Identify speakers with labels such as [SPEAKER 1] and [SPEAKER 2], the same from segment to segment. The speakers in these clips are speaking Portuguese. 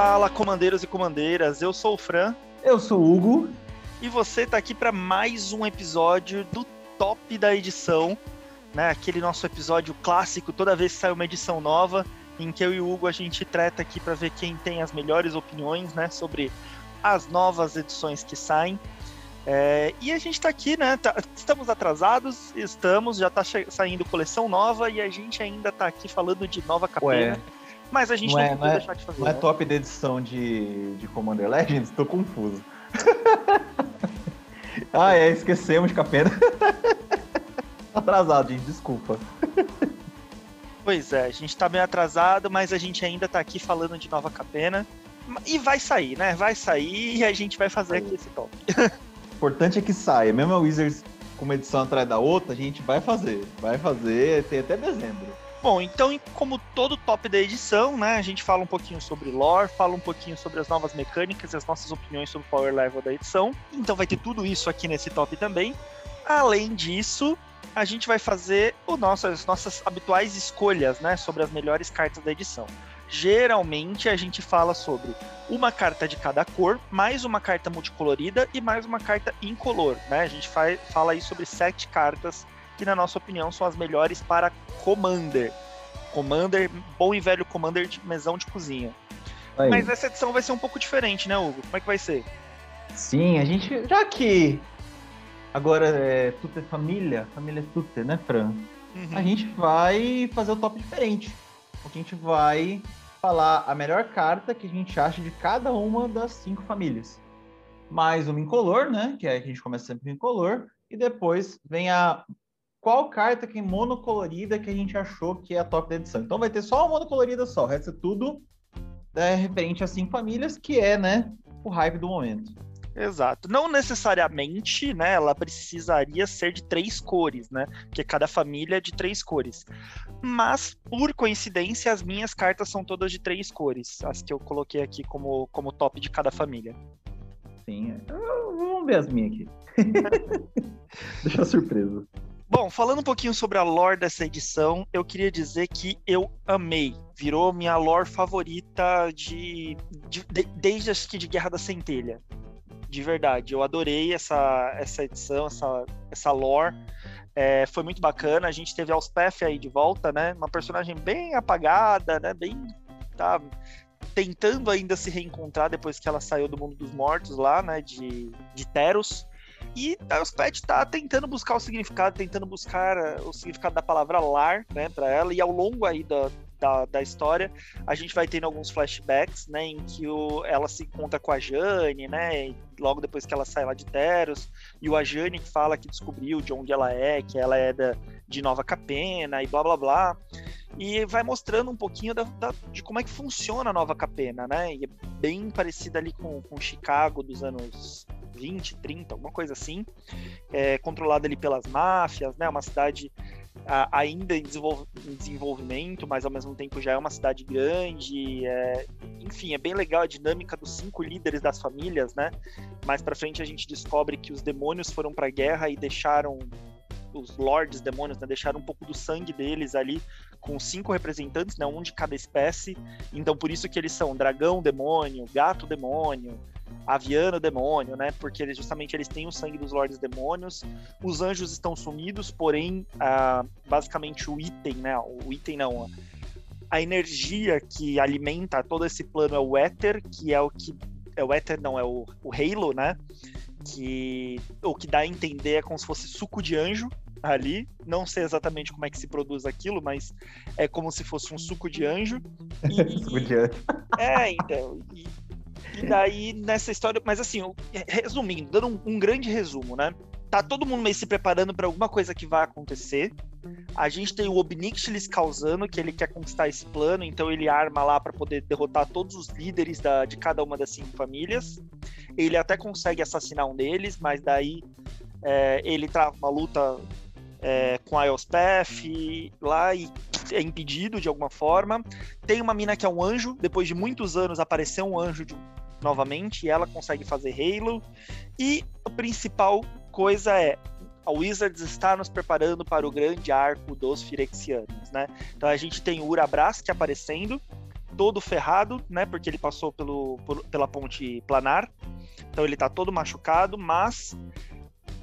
[SPEAKER 1] Fala, comandeiros e comandeiras. Eu sou o Fran.
[SPEAKER 2] Eu sou o Hugo.
[SPEAKER 1] E você está aqui para mais um episódio do top da edição, né? Aquele nosso episódio clássico, toda vez que sai uma edição nova, em que eu e o Hugo a gente trata aqui para ver quem tem as melhores opiniões, né, sobre as novas edições que saem. É, e a gente está aqui, né? Tá, estamos atrasados, estamos, já está saindo coleção nova e a gente ainda está aqui falando de nova capena. Ué. Mas a gente não,
[SPEAKER 2] não é, não é, deixar de fazer. Não é né? top da edição de, de Commander Legends? Tô confuso. ah, é, esquecemos, Capena. atrasado, gente, desculpa.
[SPEAKER 1] Pois é, a gente tá bem atrasado, mas a gente ainda tá aqui falando de nova Capena. E vai sair, né? Vai sair e a gente vai fazer aqui esse top.
[SPEAKER 2] O importante é que saia. Mesmo a Wizards com uma edição atrás da outra, a gente vai fazer. Vai fazer, tem até dezembro.
[SPEAKER 1] Bom, então, como todo top da edição, né, a gente fala um pouquinho sobre lore, fala um pouquinho sobre as novas mecânicas e as nossas opiniões sobre o power level da edição. Então vai ter tudo isso aqui nesse top também. Além disso, a gente vai fazer o nosso, as nossas habituais escolhas, né, sobre as melhores cartas da edição. Geralmente a gente fala sobre uma carta de cada cor, mais uma carta multicolorida e mais uma carta incolor, né? A gente fala aí sobre sete cartas que na nossa opinião são as melhores para Commander. Commander, bom e velho Commander de mesão de cozinha. Aí. Mas essa edição vai ser um pouco diferente, né, Hugo? Como é que vai ser?
[SPEAKER 2] Sim, a gente. Já que agora é é família, família é tudo, né, Fran? Uhum. A gente vai fazer o top diferente. A gente vai falar a melhor carta que a gente acha de cada uma das cinco famílias. Mais uma incolor, né? Que é a gente começa sempre em incolor. E depois vem a qual carta que é monocolorida que a gente achou que é a top da edição. Então vai ter só uma monocolorida só, o resto é tudo é, referente a cinco famílias, que é, né, o hype do momento.
[SPEAKER 1] Exato. Não necessariamente, né, ela precisaria ser de três cores, né, porque cada família é de três cores. Mas, por coincidência, as minhas cartas são todas de três cores, as que eu coloquei aqui como, como top de cada família.
[SPEAKER 2] Sim, vamos ver as minhas aqui. Deixa surpresa.
[SPEAKER 1] Bom, falando um pouquinho sobre a lore dessa edição, eu queria dizer que eu amei. Virou minha lore favorita de, de, de desde acho que de Guerra da Centelha. De verdade, eu adorei essa, essa edição, essa, essa lore. É, foi muito bacana. A gente teve Alspeth aí de volta, né? Uma personagem bem apagada, né? Bem. Tá, tentando ainda se reencontrar depois que ela saiu do mundo dos mortos lá, né? De, de Teros. E a Elspeth tá tentando buscar o significado, tentando buscar eh, o significado da palavra lar, né, para ela. E ao longo aí da, da, da, história, a gente vai tendo alguns flashbacks, né, em que o, ela se encontra com a Jane, né, logo depois que ela sai lá de Teros, e o Ajane fala que descobriu de onde ela é, que ela é da, de Nova Capena, e blá blá blá, e vai mostrando um pouquinho da, da, de como é que funciona a Nova Capena, né, e é bem parecida ali com, com Chicago dos anos 20, 30, alguma coisa assim, é, controlada ali pelas máfias, né? Uma cidade a, ainda em, desenvolv em, desenvolvimento, mas ao mesmo tempo já é uma cidade grande. É, enfim, é bem legal a dinâmica dos cinco líderes das famílias, né? Mais para frente a gente descobre que os demônios foram para a guerra e deixaram os lords demônios, né, deixaram um pouco do sangue deles ali com cinco representantes, né, um de cada espécie. Então por isso que eles são dragão demônio, gato demônio, aviano demônio, né? Porque eles, justamente eles têm o sangue dos lords demônios. Os anjos estão sumidos, porém, ah, basicamente o item, né? O item não, a energia que alimenta todo esse plano é o éter, que é o que é o éter não é o, o Halo, né? Que o que dá a entender é como se fosse suco de anjo ali. Não sei exatamente como é que se produz aquilo, mas é como se fosse um suco de anjo. E, suco de anjo. É, então. E, e daí, nessa história, mas assim, resumindo, dando um, um grande resumo, né? Tá todo mundo meio se preparando para alguma coisa que vai acontecer. A gente tem o Obnixilis causando que ele quer conquistar esse plano, então ele arma lá para poder derrotar todos os líderes da, de cada uma das cinco famílias. Ele até consegue assassinar um deles, mas daí é, ele trava uma luta é, com a Elspeth lá e é impedido de alguma forma. Tem uma mina que é um anjo, depois de muitos anos apareceu um anjo de, novamente e ela consegue fazer Halo. E a principal coisa é a Wizards está nos preparando para o grande arco dos Firexianos, né? Então a gente tem o Urabras que aparecendo, todo ferrado, né? Porque ele passou pelo, pela ponte planar. Então ele tá todo machucado, mas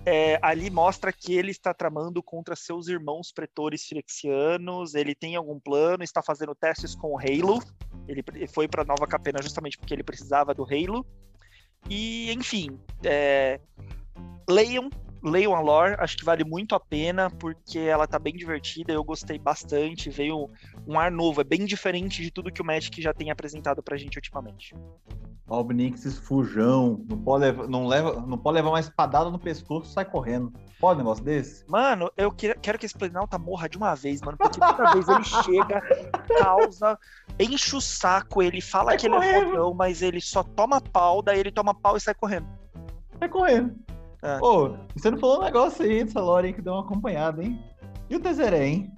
[SPEAKER 1] é, ali mostra que ele está tramando contra seus irmãos pretores firexianos, ele tem algum plano, está fazendo testes com o Halo, ele foi para Nova Capena justamente porque ele precisava do Halo, e enfim, é, leiam, leiam a lore, acho que vale muito a pena, porque ela tá bem divertida, eu gostei bastante, veio um ar novo, é bem diferente de tudo que o Magic já tem apresentado pra gente ultimamente.
[SPEAKER 2] Obnixes fujão, não pode, levar, não, leva, não pode levar uma espadada no pescoço e sai correndo. Pode um negócio desse?
[SPEAKER 1] Mano, eu quero, quero que esse Planalta morra de uma vez, mano, porque toda vez ele chega, causa, enche o saco, ele fala sai que correndo. ele é fodão, mas ele só toma pau, daí ele toma pau e sai correndo.
[SPEAKER 2] Sai correndo. É. Pô, você não falou um negócio aí dessa lore que deu uma acompanhada, hein? E o Tezeré, hein?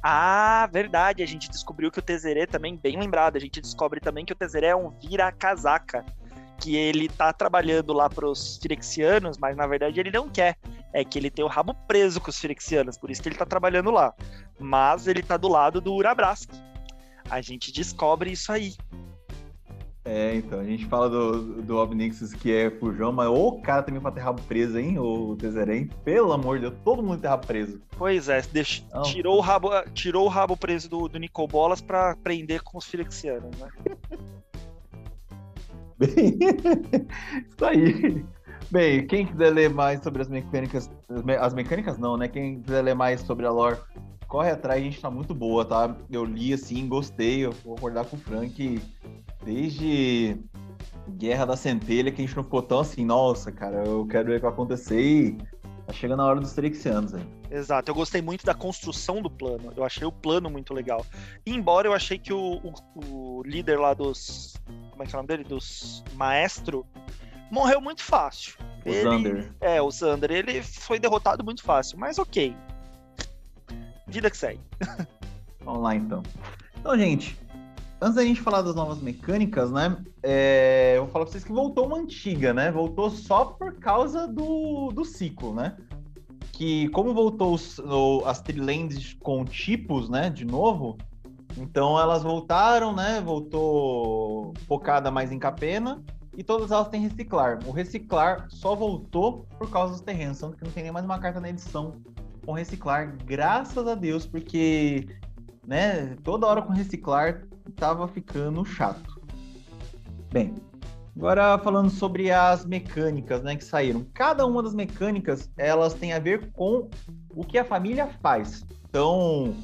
[SPEAKER 1] Ah, verdade. A gente descobriu que o Tezeré também, bem lembrado, a gente descobre também que o Tezeré é um vira-casaca. Que ele tá trabalhando lá pros Firexianos, mas na verdade ele não quer. É que ele tem o rabo preso com os Firexianos, por isso que ele tá trabalhando lá. Mas ele tá do lado do Urabrask. A gente descobre isso aí.
[SPEAKER 2] É, então, a gente fala do, do Obnixus que é fujão, mas o cara também pra ter rabo preso, hein, o Tezerém. Pelo amor de Deus, todo mundo tem rabo preso.
[SPEAKER 1] Pois é, tirou, o rabo, tirou o rabo preso do, do Nicobolas pra prender com os Filexianos, né?
[SPEAKER 2] Bem, isso aí. Bem, quem quiser ler mais sobre as mecânicas, as mecânicas não, né? Quem quiser ler mais sobre a lore, corre atrás, a gente tá muito boa, tá? Eu li assim, gostei, eu vou acordar com o Frank desde Guerra da Centelha que a gente não ficou tão assim, nossa, cara, eu quero ver o que vai acontecer e tá chegando a hora dos Trexianos aí.
[SPEAKER 1] Exato, eu gostei muito da construção do plano, eu achei o plano muito legal. Embora eu achei que o, o, o líder lá dos. Como é que é o nome dele? Dos Maestro morreu muito fácil.
[SPEAKER 2] O ele, Zander.
[SPEAKER 1] É, o Zander, ele foi derrotado muito fácil, mas ok. Vida que segue.
[SPEAKER 2] Vamos lá então. Então, gente, antes da gente falar das novas mecânicas, né? É, eu vou falar pra vocês que voltou uma antiga, né? Voltou só por causa do, do ciclo, né? Que como voltou os, o, as trilands com tipos, né? De novo, então elas voltaram, né? Voltou focada mais em capena e todas elas têm reciclar. O reciclar só voltou por causa dos terrenos, tanto que não tem nem mais uma carta na edição com reciclar, graças a Deus, porque né, toda hora com reciclar tava ficando chato. Bem, agora falando sobre as mecânicas, né, que saíram. Cada uma das mecânicas, elas têm a ver com o que a família faz. Então,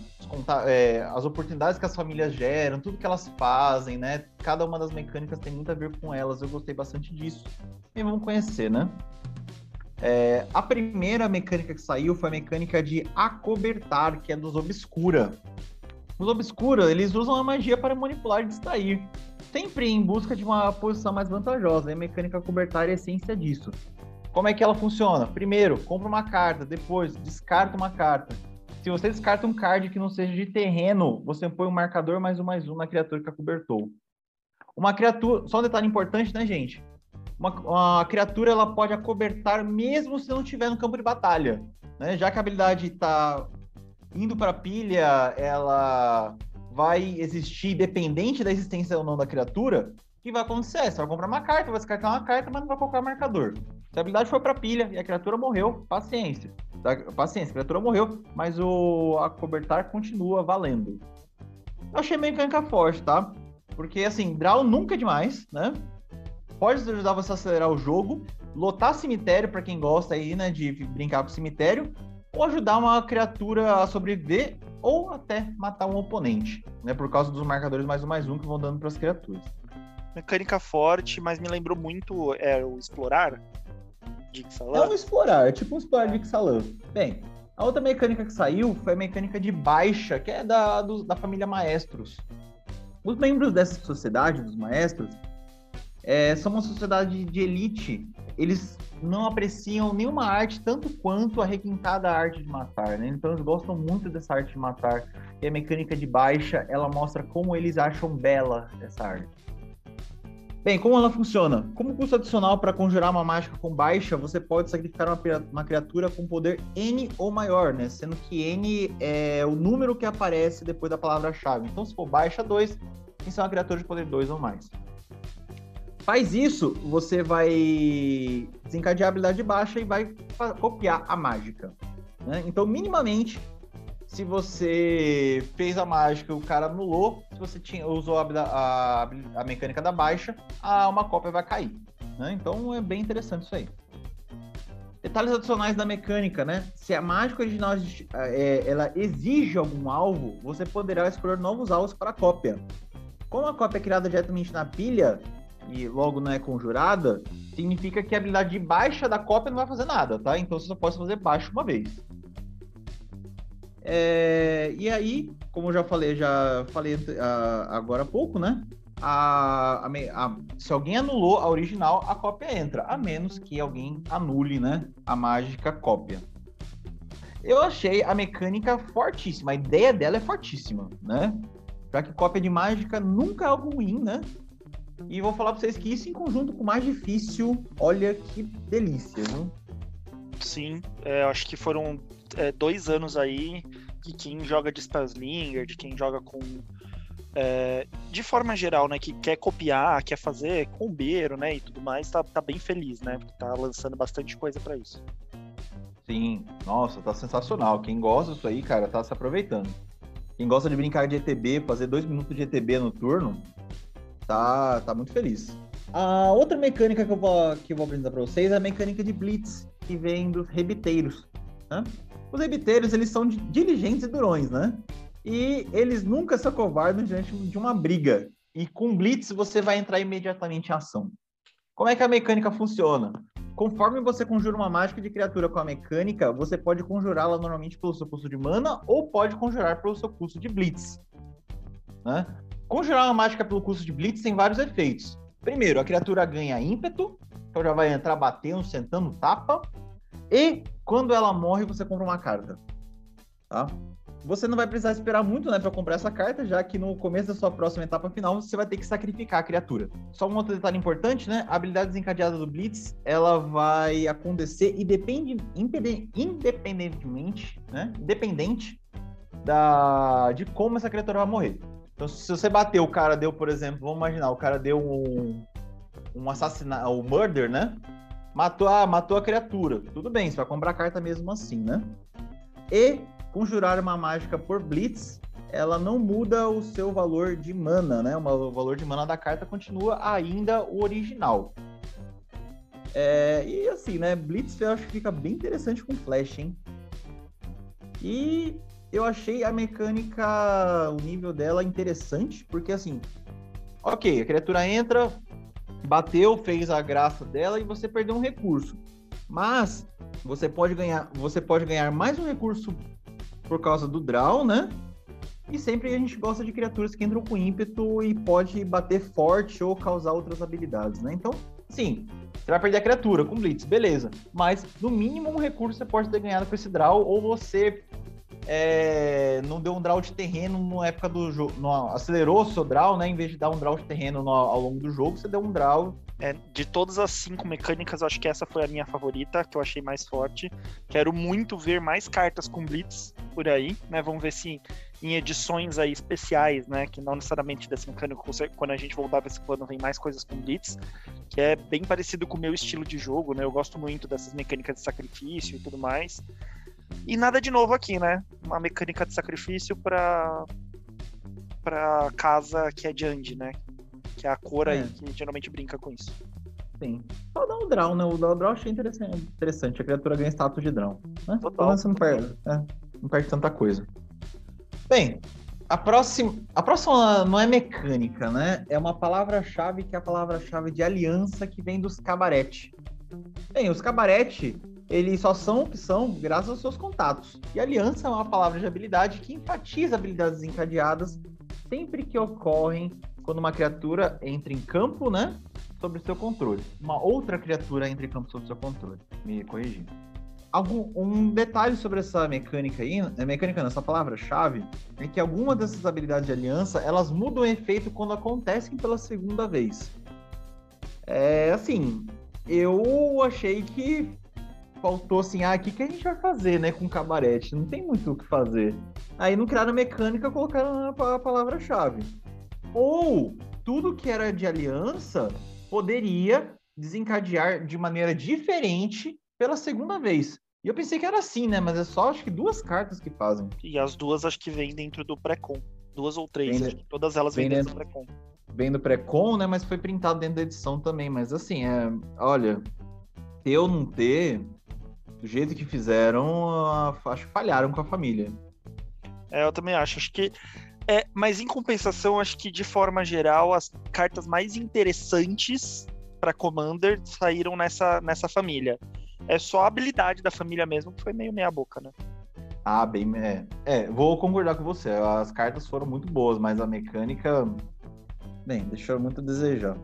[SPEAKER 2] é, as oportunidades que as famílias geram, tudo que elas fazem, né? Cada uma das mecânicas tem muito a ver com elas. Eu gostei bastante disso. E vamos conhecer, né? É, a primeira mecânica que saiu foi a mecânica de acobertar, que é dos Obscura. Os Obscura, eles usam a magia para manipular e distrair, sempre em busca de uma posição mais vantajosa. E a mecânica acobertar é a essência disso. Como é que ela funciona? Primeiro, compra uma carta, depois descarta uma carta. Se você descarta um card que não seja de terreno, você põe um marcador mais um mais um na criatura que acobertou. Uma criatura, só um detalhe importante, né, gente? Uma, uma criatura ela pode acobertar mesmo se não estiver no campo de batalha. Né? Já que a habilidade está indo para pilha, ela vai existir dependente da existência ou não da criatura. O que vai acontecer? Você vai comprar uma carta, vai descartar uma carta, mas não vai colocar marcador. Se a habilidade foi para pilha e a criatura morreu, paciência. Tá? Paciência, a criatura morreu, mas o acobertar continua valendo. Eu achei mecânica forte, tá? Porque assim, draw nunca é demais, né? Pode ajudar você a acelerar o jogo, lotar cemitério para quem gosta aí, né, de brincar com cemitério, ou ajudar uma criatura a sobreviver ou até matar um oponente, né, por causa dos marcadores mais um mais um que vão dando para as criaturas.
[SPEAKER 1] Mecânica forte, mas me lembrou muito é, o explorar
[SPEAKER 2] de Ixalan. É um explorar, é tipo um explorar de Ixalan. Bem, a outra mecânica que saiu foi a mecânica de baixa, que é da, do, da família Maestros. Os membros dessa sociedade, dos Maestros, é, são uma sociedade de elite. Eles não apreciam nenhuma arte tanto quanto a requintada arte de matar, né? Então eles gostam muito dessa arte de matar. E a mecânica de baixa, ela mostra como eles acham bela essa arte. Bem, como ela funciona? Como custo adicional para conjurar uma mágica com baixa, você pode sacrificar uma, uma, criatura com poder N ou maior, né? Sendo que N é o número que aparece depois da palavra-chave. Então, se for baixa 2, em ser uma criatura de poder 2 ou mais. Faz isso, você vai desencadear a habilidade baixa e vai copiar a mágica. Né? Então, minimamente, se você fez a mágica o cara anulou, se você tinha, usou a, a, a mecânica da baixa, a, uma cópia vai cair. Né? Então é bem interessante isso aí. Detalhes adicionais da mecânica, né? Se a mágica original é, ela exige algum alvo, você poderá escolher novos alvos para a cópia. Como a cópia é criada diretamente na pilha e logo não é conjurada, significa que a habilidade de baixa da cópia não vai fazer nada, tá? Então você só pode fazer baixa uma vez. É, e aí, como eu já falei, já falei uh, agora há pouco, né? A, a, a, se alguém anulou a original, a cópia entra, a menos que alguém anule, né? A mágica cópia. Eu achei a mecânica fortíssima, a ideia dela é fortíssima, né? Já que cópia de mágica nunca é algo ruim, né? E vou falar pra vocês que isso em conjunto com o mais difícil, olha que delícia, viu?
[SPEAKER 1] Sim, é, acho que foram é, dois anos aí de quem joga de Spellslinger, de quem joga com. É, de forma geral, né, que quer copiar, quer fazer combeiro, né, e tudo mais, tá, tá bem feliz, né, porque tá lançando bastante coisa para isso.
[SPEAKER 2] Sim, nossa, tá sensacional. Quem gosta disso aí, cara, tá se aproveitando. Quem gosta de brincar de ETB, fazer dois minutos de ETB no turno, tá, tá muito feliz. A outra mecânica que eu vou, que eu vou apresentar para vocês é a mecânica de Blitz, que vem dos rebiteiros. Né? Os rebiteiros, eles são diligentes e durões, né? E eles nunca se acovardam diante de uma briga. E com Blitz, você vai entrar imediatamente em ação. Como é que a mecânica funciona? Conforme você conjura uma mágica de criatura com a mecânica, você pode conjurá-la normalmente pelo seu custo de mana ou pode conjurar pelo seu custo de Blitz. Né? Conjurar uma mágica pelo custo de Blitz tem vários efeitos. Primeiro, a criatura ganha ímpeto, então já vai entrar batendo, sentando tapa. E quando ela morre, você compra uma carta. Tá? Você não vai precisar esperar muito, né, para comprar essa carta, já que no começo da sua próxima etapa final você vai ter que sacrificar a criatura. Só um outro detalhe importante, né? A habilidade desencadeada do Blitz, ela vai acontecer e depende independentemente, né? Independente da de como essa criatura vai morrer. Então, se você bater, o cara deu, por exemplo, vamos imaginar, o cara deu um, um assassinato, o um murder, né? Matou, ah, matou a criatura. Tudo bem, você vai comprar a carta mesmo assim, né? E conjurar uma mágica por Blitz, ela não muda o seu valor de mana, né? O valor de mana da carta continua ainda o original. É, e assim, né? Blitz eu acho que fica bem interessante com Flash, hein? E eu achei a mecânica, o nível dela interessante, porque assim, ok, a criatura entra, bateu, fez a graça dela e você perdeu um recurso. Mas você pode ganhar, você pode ganhar mais um recurso por causa do draw, né? E sempre a gente gosta de criaturas que entram com ímpeto e pode bater forte ou causar outras habilidades, né? Então, sim, você vai perder a criatura com Blitz, beleza. Mas, no mínimo, um recurso você pode ter ganhado com esse draw, ou você é, não deu um draw de terreno na época do jogo. Acelerou o seu draw, né? Em vez de dar um draw de terreno no, ao longo do jogo, você deu um draw.
[SPEAKER 1] É, de todas as cinco mecânicas, eu acho que essa foi a minha favorita, que eu achei mais forte. Quero muito ver mais cartas com Blitz por aí, né? Vamos ver se em edições aí especiais, né? Que não necessariamente desse mecânico, quando a gente voltar para esse plano, vem mais coisas com Blitz, que é bem parecido com o meu estilo de jogo, né? Eu gosto muito dessas mecânicas de sacrifício e tudo mais. E nada de novo aqui, né? Uma mecânica de sacrifício para para casa que é de Andy, né? Que é a cor é. aí que geralmente brinca com isso.
[SPEAKER 2] Sim. Só dá um draw, né? O draw eu achei interessante. interessante. A criatura ganha status de draw. Né? Total. Então, não perde, é, não perde tanta coisa. Bem, a próxima, a próxima não é mecânica, né? É uma palavra-chave que é a palavra-chave de aliança que vem dos cabarete. Bem, os cabarete eles só são o que são graças aos seus contatos. E aliança é uma palavra de habilidade que enfatiza habilidades encadeadas sempre que ocorrem quando uma criatura entra em campo, né? Sobre seu controle. Uma outra criatura entra em campo sob seu controle. Me corrigindo. Algum, um detalhe sobre essa mecânica aí, é mecânica nessa palavra-chave, é que algumas dessas habilidades de aliança, elas mudam o efeito quando acontecem pela segunda vez. É assim, eu achei que faltou assim, ah, o que, que a gente vai fazer, né, com cabarete? Não tem muito o que fazer. Aí não criaram mecânica, colocaram a palavra-chave. Ou tudo que era de aliança poderia desencadear de maneira diferente pela segunda vez. E eu pensei que era assim, né? Mas é só acho que duas cartas que fazem.
[SPEAKER 1] E as duas acho que vêm dentro do pré-com. Duas ou três, vem, todas elas vêm dentro, dentro do pré-com.
[SPEAKER 2] Vem do pré-com, né? Mas foi printado dentro da edição também. Mas assim, é, olha, ter ou não ter, do jeito que fizeram, acho que falharam com a família.
[SPEAKER 1] É, eu também acho. Acho que. É, mas em compensação, acho que de forma geral, as cartas mais interessantes para Commander saíram nessa, nessa família. É só a habilidade da família mesmo que foi meio meia boca, né?
[SPEAKER 2] Ah, bem, é. é, vou concordar com você. As cartas foram muito boas, mas a mecânica, bem, deixou muito a desejar.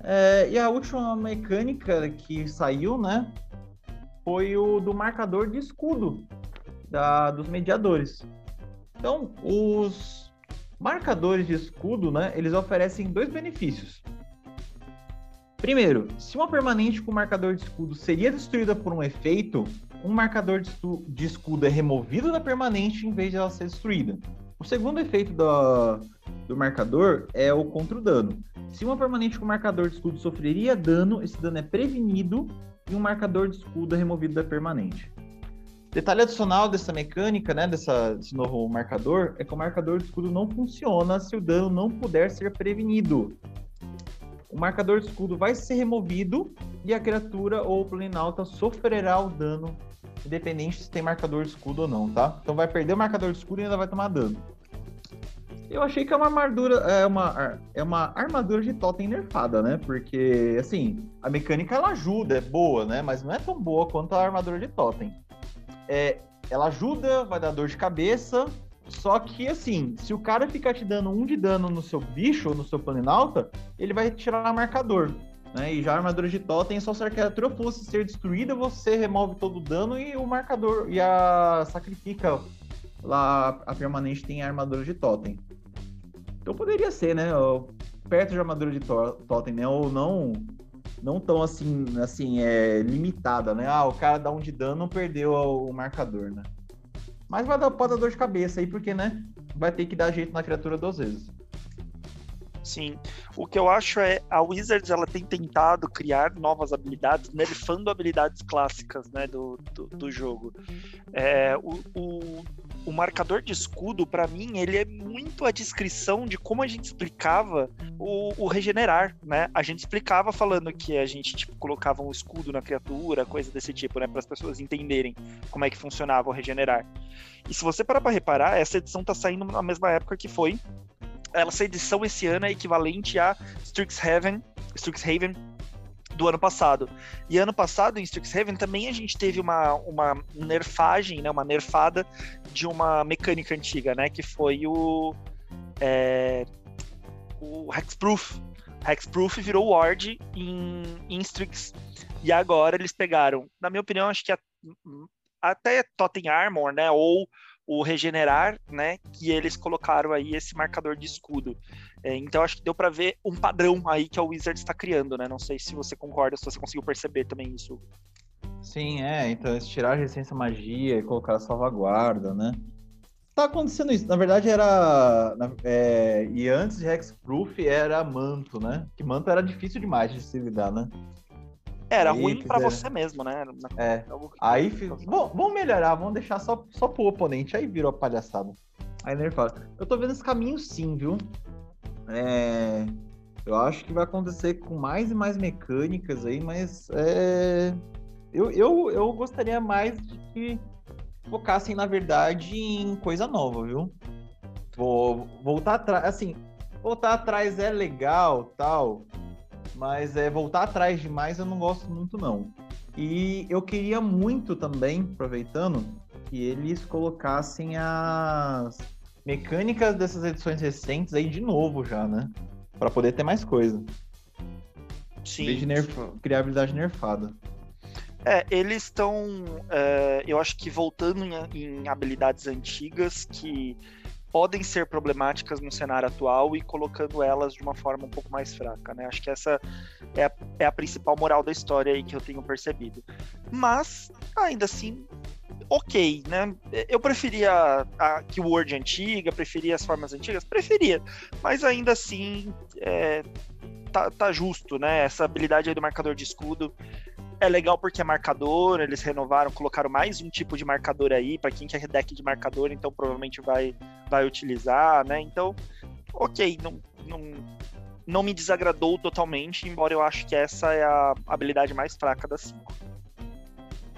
[SPEAKER 2] É, e a última mecânica que saiu, né, foi o do marcador de escudo da, dos mediadores. Então, os marcadores de escudo, né, eles oferecem dois benefícios. Primeiro, se uma permanente com marcador de escudo seria destruída por um efeito, um marcador de escudo é removido da permanente em vez de ela ser destruída. O segundo efeito do, do marcador é o contra o dano. Se uma permanente com marcador de escudo sofreria dano, esse dano é prevenido e um marcador de escudo removido da permanente. Detalhe adicional dessa mecânica, né, dessa, desse novo marcador, é que o marcador de escudo não funciona se o dano não puder ser prevenido o marcador de escudo vai ser removido e a criatura ou o planinauta sofrerá o dano, independente se tem marcador de escudo ou não, tá? Então vai perder o marcador de escudo e ainda vai tomar dano. Eu achei que é uma armadura, é uma, é uma armadura de totem nerfada, né? Porque, assim, a mecânica ela ajuda, é boa, né? Mas não é tão boa quanto a armadura de totem. É, ela ajuda, vai dar dor de cabeça, só que, assim, se o cara ficar te dando um de dano no seu bicho ou no seu planinauta, ele vai tirar marcador. Né? E já a armadura de totem, só se a criatura fosse ser destruída, você remove todo o dano e o marcador e a sacrifica lá a permanente tem a armadura de totem. Então poderia ser, né? Perto de armadura de totem, né? Ou não não tão assim, assim, é limitada, né? Ah, o cara dá um de dano, perdeu o marcador, né? Mas vai dar, pode dar dor de cabeça aí, porque, né? Vai ter que dar jeito na criatura duas vezes.
[SPEAKER 1] Sim. O que eu acho é a Wizards ela tem tentado criar novas habilidades, nerfando habilidades clássicas né, do, do, do jogo. É, o, o, o, marcador de escudo, para mim, ele é muito a descrição de como a gente explicava o, o, regenerar, né? A gente explicava falando que a gente tipo, colocava um escudo na criatura, coisa desse tipo, né? Para as pessoas entenderem como é que funcionava o regenerar. E se você parar para reparar, essa edição tá saindo na mesma época que foi essa edição esse ano é equivalente a Strixhaven, Strixhaven do ano passado. E ano passado, em Strixhaven, também a gente teve uma, uma nerfagem, né, uma nerfada de uma mecânica antiga, né, que foi o, é, o Hexproof. Hexproof virou Ward em, em Strix. E agora eles pegaram, na minha opinião, acho que a, até Totem Armor, né, ou o regenerar, né? Que eles colocaram aí esse marcador de escudo. É, então acho que deu para ver um padrão aí que a Wizard está criando, né? Não sei se você concorda, se você conseguiu perceber também isso.
[SPEAKER 2] Sim, é. Então eles tiraram a à magia e colocaram a salvaguarda, né? Tá acontecendo isso. Na verdade era. É, e antes de Hexproof era manto, né? Que manto era difícil demais de se lidar, né?
[SPEAKER 1] Era aí ruim para você mesmo, né?
[SPEAKER 2] É. Aí, fiz... bom, vamos melhorar, vamos deixar só, só pro oponente. Aí virou palhaçada. Aí ele fala, eu tô vendo esse caminho sim, viu? É... Eu acho que vai acontecer com mais e mais mecânicas aí, mas é... eu, eu, eu gostaria mais de que focassem, na verdade, em coisa nova, viu? Vou voltar atrás, assim, voltar atrás é legal, tal, mas é voltar atrás demais eu não gosto muito não. E eu queria muito também, aproveitando, que eles colocassem as mecânicas dessas edições recentes aí de novo já, né? Para poder ter mais coisa. Sim. Em de nerf... criar habilidade nerfada.
[SPEAKER 1] É, eles estão, é, eu acho que voltando em, em habilidades antigas que podem ser problemáticas no cenário atual e colocando elas de uma forma um pouco mais fraca, né? Acho que essa é a, é a principal moral da história aí que eu tenho percebido. Mas, ainda assim, ok, né? Eu preferia a keyword antiga, preferia as formas antigas, preferia, mas ainda assim é, tá, tá justo, né? Essa habilidade aí do marcador de escudo é legal porque é marcador, eles renovaram, colocaram mais um tipo de marcador aí para quem quer deck de marcador, então provavelmente vai, vai utilizar, né? Então, ok, não, não, não me desagradou totalmente, embora eu acho que essa é a habilidade mais fraca das cinco.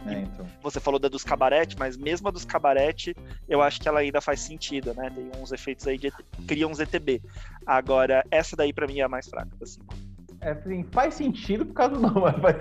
[SPEAKER 1] É, então. Você falou da dos cabarete, mas mesmo a dos cabarete, eu acho que ela ainda faz sentido, né? Tem uns efeitos aí de cria uns ETB. Agora, essa daí para mim é a mais fraca das cinco.
[SPEAKER 2] É, assim, faz sentido por causa do nome, mas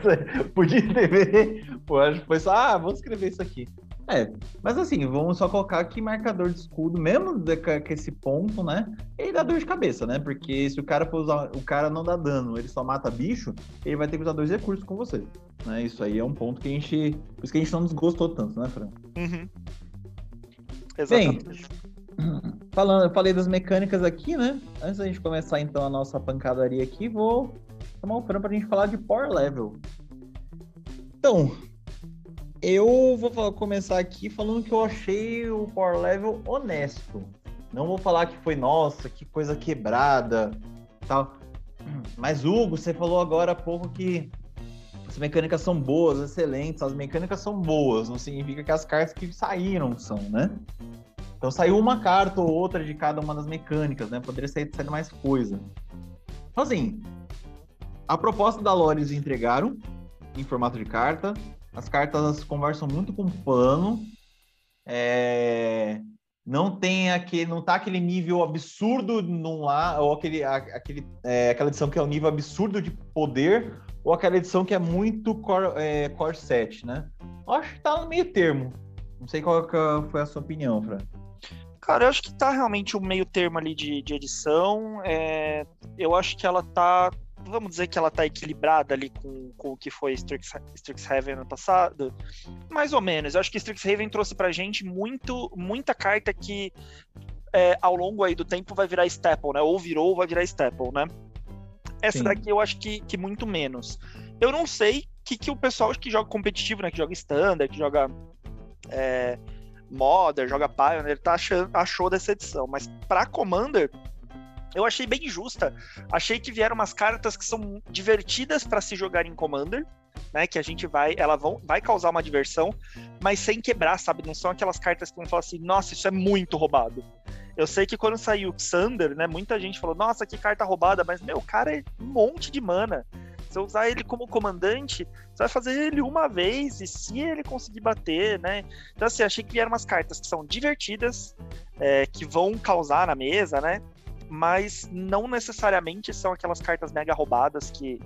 [SPEAKER 2] podia escrever. Pô, acho que foi só, ah, vamos escrever isso aqui. É, mas assim, vamos só colocar aqui marcador de escudo, mesmo com esse ponto, né? Ele dá dor de cabeça, né? Porque se o cara for usar, o cara não dá dano, ele só mata bicho, ele vai ter que usar dois recursos com você. Né? Isso aí é um ponto que a gente. Por isso que a gente não desgostou tanto, né, Fran? Uhum. Exatamente. Bem, falando, eu falei das mecânicas aqui, né? Antes da gente começar então a nossa pancadaria aqui, vou chamar o Fran pra gente falar de Power Level. Então, eu vou começar aqui falando que eu achei o Power Level honesto. Não vou falar que foi, nossa, que coisa quebrada, tal. Mas, Hugo, você falou agora há pouco que as mecânicas são boas, excelentes. As mecânicas são boas, não significa que as cartas que saíram são, né? Então saiu uma carta ou outra de cada uma das mecânicas, né? Poderia sair, sair mais coisa. Então, assim, a proposta da lore eles entregaram em formato de carta. As cartas conversam muito com o plano. É... Não tem aquele, não tá aquele nível absurdo num lá, ou aquele, aquele, é, aquela edição que é um nível absurdo de poder, ou aquela edição que é muito core, é, core set, né? Eu acho que tá no meio termo. Não sei qual foi a sua opinião, Fran.
[SPEAKER 1] Cara, eu acho que tá realmente o um meio termo ali de, de edição. É, eu acho que ela tá vamos dizer que ela tá equilibrada ali com, com o que foi Strix, Strixhaven ano passado? Mais ou menos. Eu acho que Strixhaven trouxe pra gente muito, muita carta que é, ao longo aí do tempo vai virar staple, né? Ou virou ou vai virar staple, né? Essa Sim. daqui eu acho que, que muito menos. Eu não sei que, que o pessoal que joga competitivo, né? Que joga standard, que joga é, Modern, joga Pioneer, tá achando, achou dessa edição. Mas pra Commander, eu achei bem justa. Achei que vieram umas cartas que são divertidas para se jogar em Commander, né? Que a gente vai, ela vão, vai causar uma diversão, mas sem quebrar, sabe? Não são aquelas cartas que vão falar assim, nossa, isso é muito roubado. Eu sei que quando saiu o Xander, né? Muita gente falou, nossa, que carta roubada, mas meu, cara é um monte de mana. Se eu usar ele como comandante, você vai fazer ele uma vez, e se ele conseguir bater, né? Então, assim, achei que vieram umas cartas que são divertidas, é, que vão causar na mesa, né? Mas não necessariamente são aquelas cartas mega roubadas que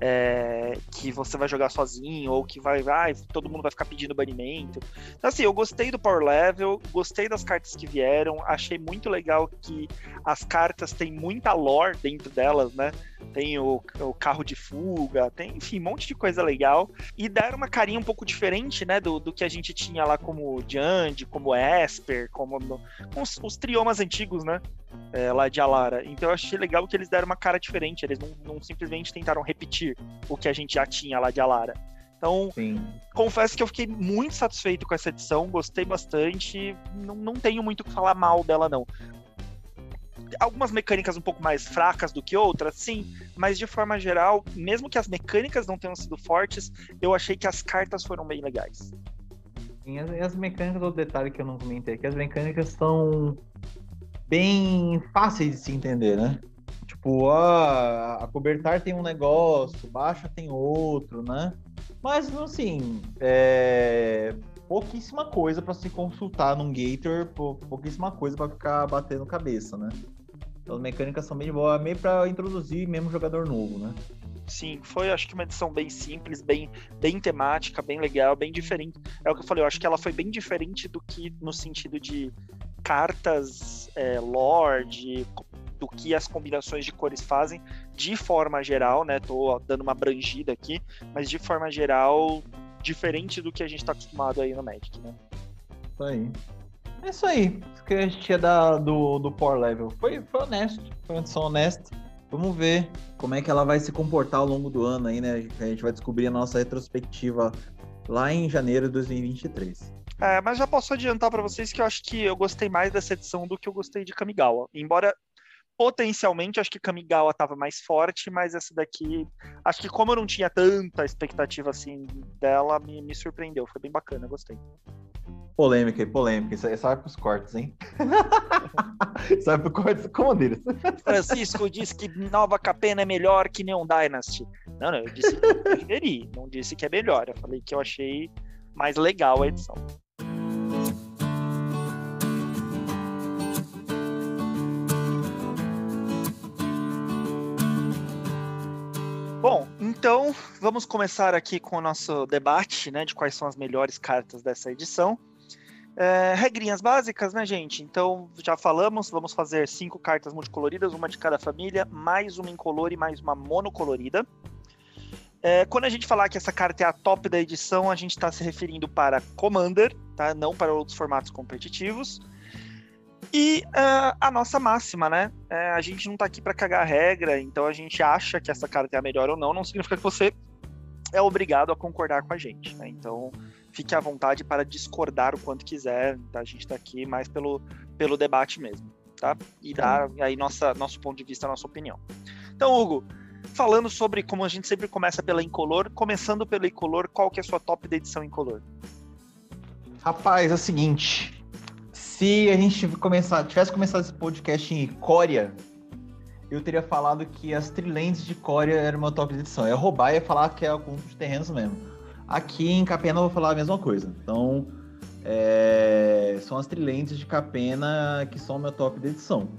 [SPEAKER 1] é, que você vai jogar sozinho, ou que vai, vai, todo mundo vai ficar pedindo banimento. Então, assim, eu gostei do Power Level, gostei das cartas que vieram, achei muito legal que as cartas têm muita lore dentro delas, né? Tem o, o carro de fuga, tem, enfim, um monte de coisa legal. E deram uma carinha um pouco diferente, né, do, do que a gente tinha lá como Jand, como Esper, como no, os, os triomas antigos, né? É, lá de Alara. Então eu achei legal que eles deram uma cara diferente, eles não, não simplesmente tentaram repetir o que a gente já tinha lá de Alara. Então, Sim. confesso que eu fiquei muito satisfeito com essa edição, gostei bastante. Não, não tenho muito o que falar mal dela, não. Algumas mecânicas um pouco mais fracas do que outras, sim, mas de forma geral, mesmo que as mecânicas não tenham sido fortes, eu achei que as cartas foram bem legais.
[SPEAKER 2] Sim, as, as mecânicas, o detalhe que eu não comentei, que as mecânicas são bem fáceis de se entender, né? Tipo, ah, a cobertar tem um negócio, baixa tem outro, né? Mas, assim, é pouquíssima coisa para se consultar num Gator, pouquíssima coisa para ficar batendo cabeça, né? Então, as mecânicas são bem boas, meio para introduzir mesmo jogador novo, né?
[SPEAKER 1] Sim, foi acho que uma edição bem simples, bem, bem temática, bem legal, bem diferente. É o que eu falei, eu acho que ela foi bem diferente do que no sentido de cartas é, lore, do que as combinações de cores fazem de forma geral, né? Tô dando uma abrangida aqui, mas de forma geral, diferente do que a gente está acostumado aí no Magic, né?
[SPEAKER 2] Isso aí. É isso aí. Isso que a gente tinha da, do, do Power Level. Foi, foi honesto, foi uma edição honesta. Vamos ver como é que ela vai se comportar ao longo do ano aí, né? A gente vai descobrir a nossa retrospectiva lá em janeiro de 2023.
[SPEAKER 1] É, mas já posso adiantar para vocês que eu acho que eu gostei mais dessa edição do que eu gostei de Kamigawa. Embora potencialmente acho que Kamigawa estava mais forte, mas essa daqui, acho que como eu não tinha tanta expectativa assim dela, me, me surpreendeu. Foi bem bacana, gostei.
[SPEAKER 2] Polêmica e polêmica. Isso, isso vai pros cortes, hein? isso vai pros cortes comandeiros.
[SPEAKER 1] Francisco disse que Nova Capena é melhor que Neon Dynasty. Não, não, eu disse que eu preferi, não disse que é melhor. Eu falei que eu achei mais legal a edição. Bom, então vamos começar aqui com o nosso debate, né, de quais são as melhores cartas dessa edição. É, regrinhas básicas, né, gente? Então, já falamos, vamos fazer cinco cartas multicoloridas, uma de cada família, mais uma incolor e mais uma monocolorida. É, quando a gente falar que essa carta é a top da edição, a gente está se referindo para Commander, tá? Não para outros formatos competitivos. E uh, a nossa máxima, né? É, a gente não tá aqui para cagar a regra, então a gente acha que essa carta é a melhor ou não, não significa que você é obrigado a concordar com a gente, né? Então fique à vontade para discordar o quanto quiser, tá? a gente tá aqui mais pelo, pelo debate mesmo, tá? E dar aí nossa, nosso ponto de vista, nossa opinião. Então, Hugo, falando sobre como a gente sempre começa pela incolor, começando pela incolor, qual que é a sua top da edição incolor?
[SPEAKER 2] Rapaz, é o seguinte, se a gente começar, tivesse começado esse podcast em Coreia, eu teria falado que as trilentes de Coreia eram uma top de edição. Ia roubar e falar que é o conjunto de terrenos mesmo. Aqui em Capena eu vou falar a mesma coisa. Então, é... são as trilentes de Capena que são meu top de edição.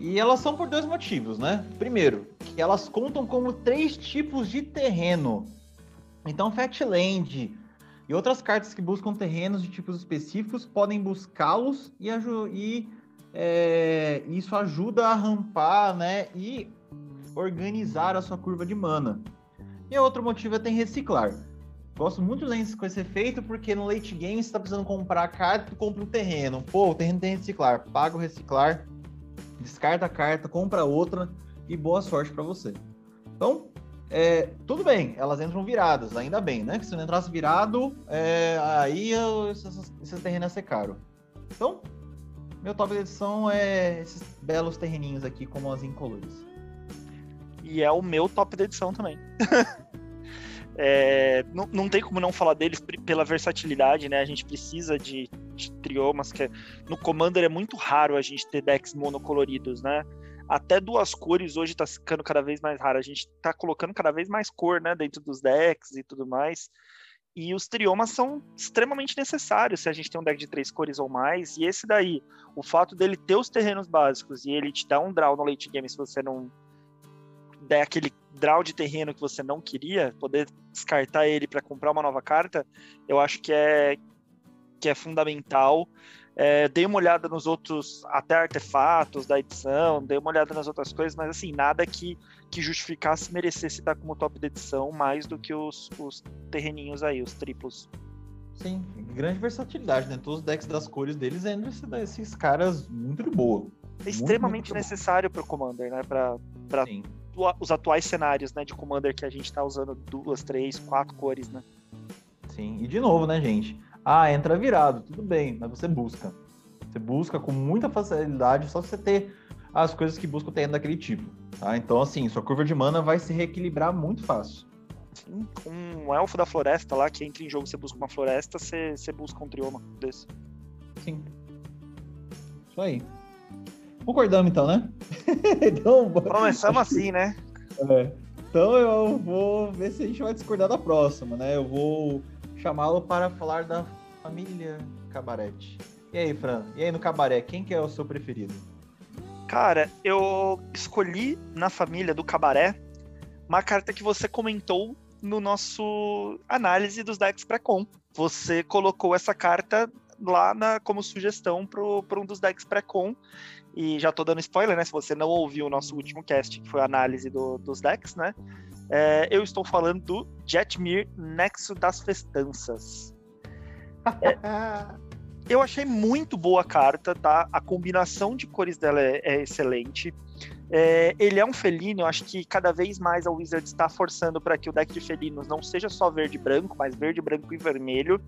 [SPEAKER 2] E elas são por dois motivos, né? Primeiro, que elas contam como três tipos de terreno. Então, Fatland, e outras cartas que buscam terrenos de tipos específicos podem buscá-los e, e é, isso ajuda a rampar né, e organizar a sua curva de mana. E outro motivo é tem reciclar. Gosto muito de com esse efeito porque no late game você está precisando comprar a carta, tu compra um terreno. Pô, o terreno tem reciclar. Paga o reciclar, descarta a carta, compra outra e boa sorte para você. Então, é, tudo bem, elas entram viradas, ainda bem, né? Que se não entrasse virado, é, aí esse terreno ia ser caro. Então, meu top de edição é esses belos terreninhos aqui, como as incolores.
[SPEAKER 1] E é o meu top de edição também. é, não, não tem como não falar deles pela versatilidade, né? A gente precisa de, de triomas, que é, no Commander é muito raro a gente ter decks monocoloridos, né? Até duas cores hoje está ficando cada vez mais raro. A gente está colocando cada vez mais cor, né, dentro dos decks e tudo mais. E os triomas são extremamente necessários se a gente tem um deck de três cores ou mais. E esse daí, o fato dele ter os terrenos básicos e ele te dar um draw no late game se você não der aquele draw de terreno que você não queria, poder descartar ele para comprar uma nova carta, eu acho que é que é fundamental. É, dei uma olhada nos outros, até artefatos da edição, dei uma olhada nas outras coisas, mas assim, nada que, que justificasse, merecesse estar como top da edição mais do que os, os terreninhos aí, os triplos.
[SPEAKER 2] Sim, grande versatilidade, né? Todos os decks das cores deles entram esses caras muito de boa.
[SPEAKER 1] É extremamente muito, muito necessário para o Commander, né? Para os atuais cenários né, de Commander que a gente está usando duas, três, quatro cores, né?
[SPEAKER 2] Sim, e de novo, né, gente? Ah, entra virado, tudo bem, mas você busca. Você busca com muita facilidade, só você ter as coisas que busca tendo daquele tipo. Tá? Então, assim, sua curva de mana vai se reequilibrar muito fácil.
[SPEAKER 1] Sim, um elfo da floresta lá, que entra em jogo, você busca uma floresta, você, você busca um trioma desse.
[SPEAKER 2] Sim. Isso aí. Concordamos então, né?
[SPEAKER 1] então, Começamos assim, né?
[SPEAKER 2] É. Então eu vou ver se a gente vai discordar da próxima, né? Eu vou chamá-lo para falar da família Cabarete. E aí, Fran? E aí no Cabaré, quem que é o seu preferido?
[SPEAKER 1] Cara, eu escolhi na família do Cabaré uma carta que você comentou no nosso análise dos decks pré-com. Você colocou essa carta lá na, como sugestão para um dos decks pré-com. E já tô dando spoiler, né? Se você não ouviu o nosso último cast, que foi a análise do, dos decks, né? É, eu estou falando do Jetmir Nexo das Festanças. É, eu achei muito boa a carta, tá? A combinação de cores dela é, é excelente. É, ele é um felino, eu acho que cada vez mais a Wizard está forçando para que o deck de felinos não seja só verde e branco, mas verde, branco e vermelho.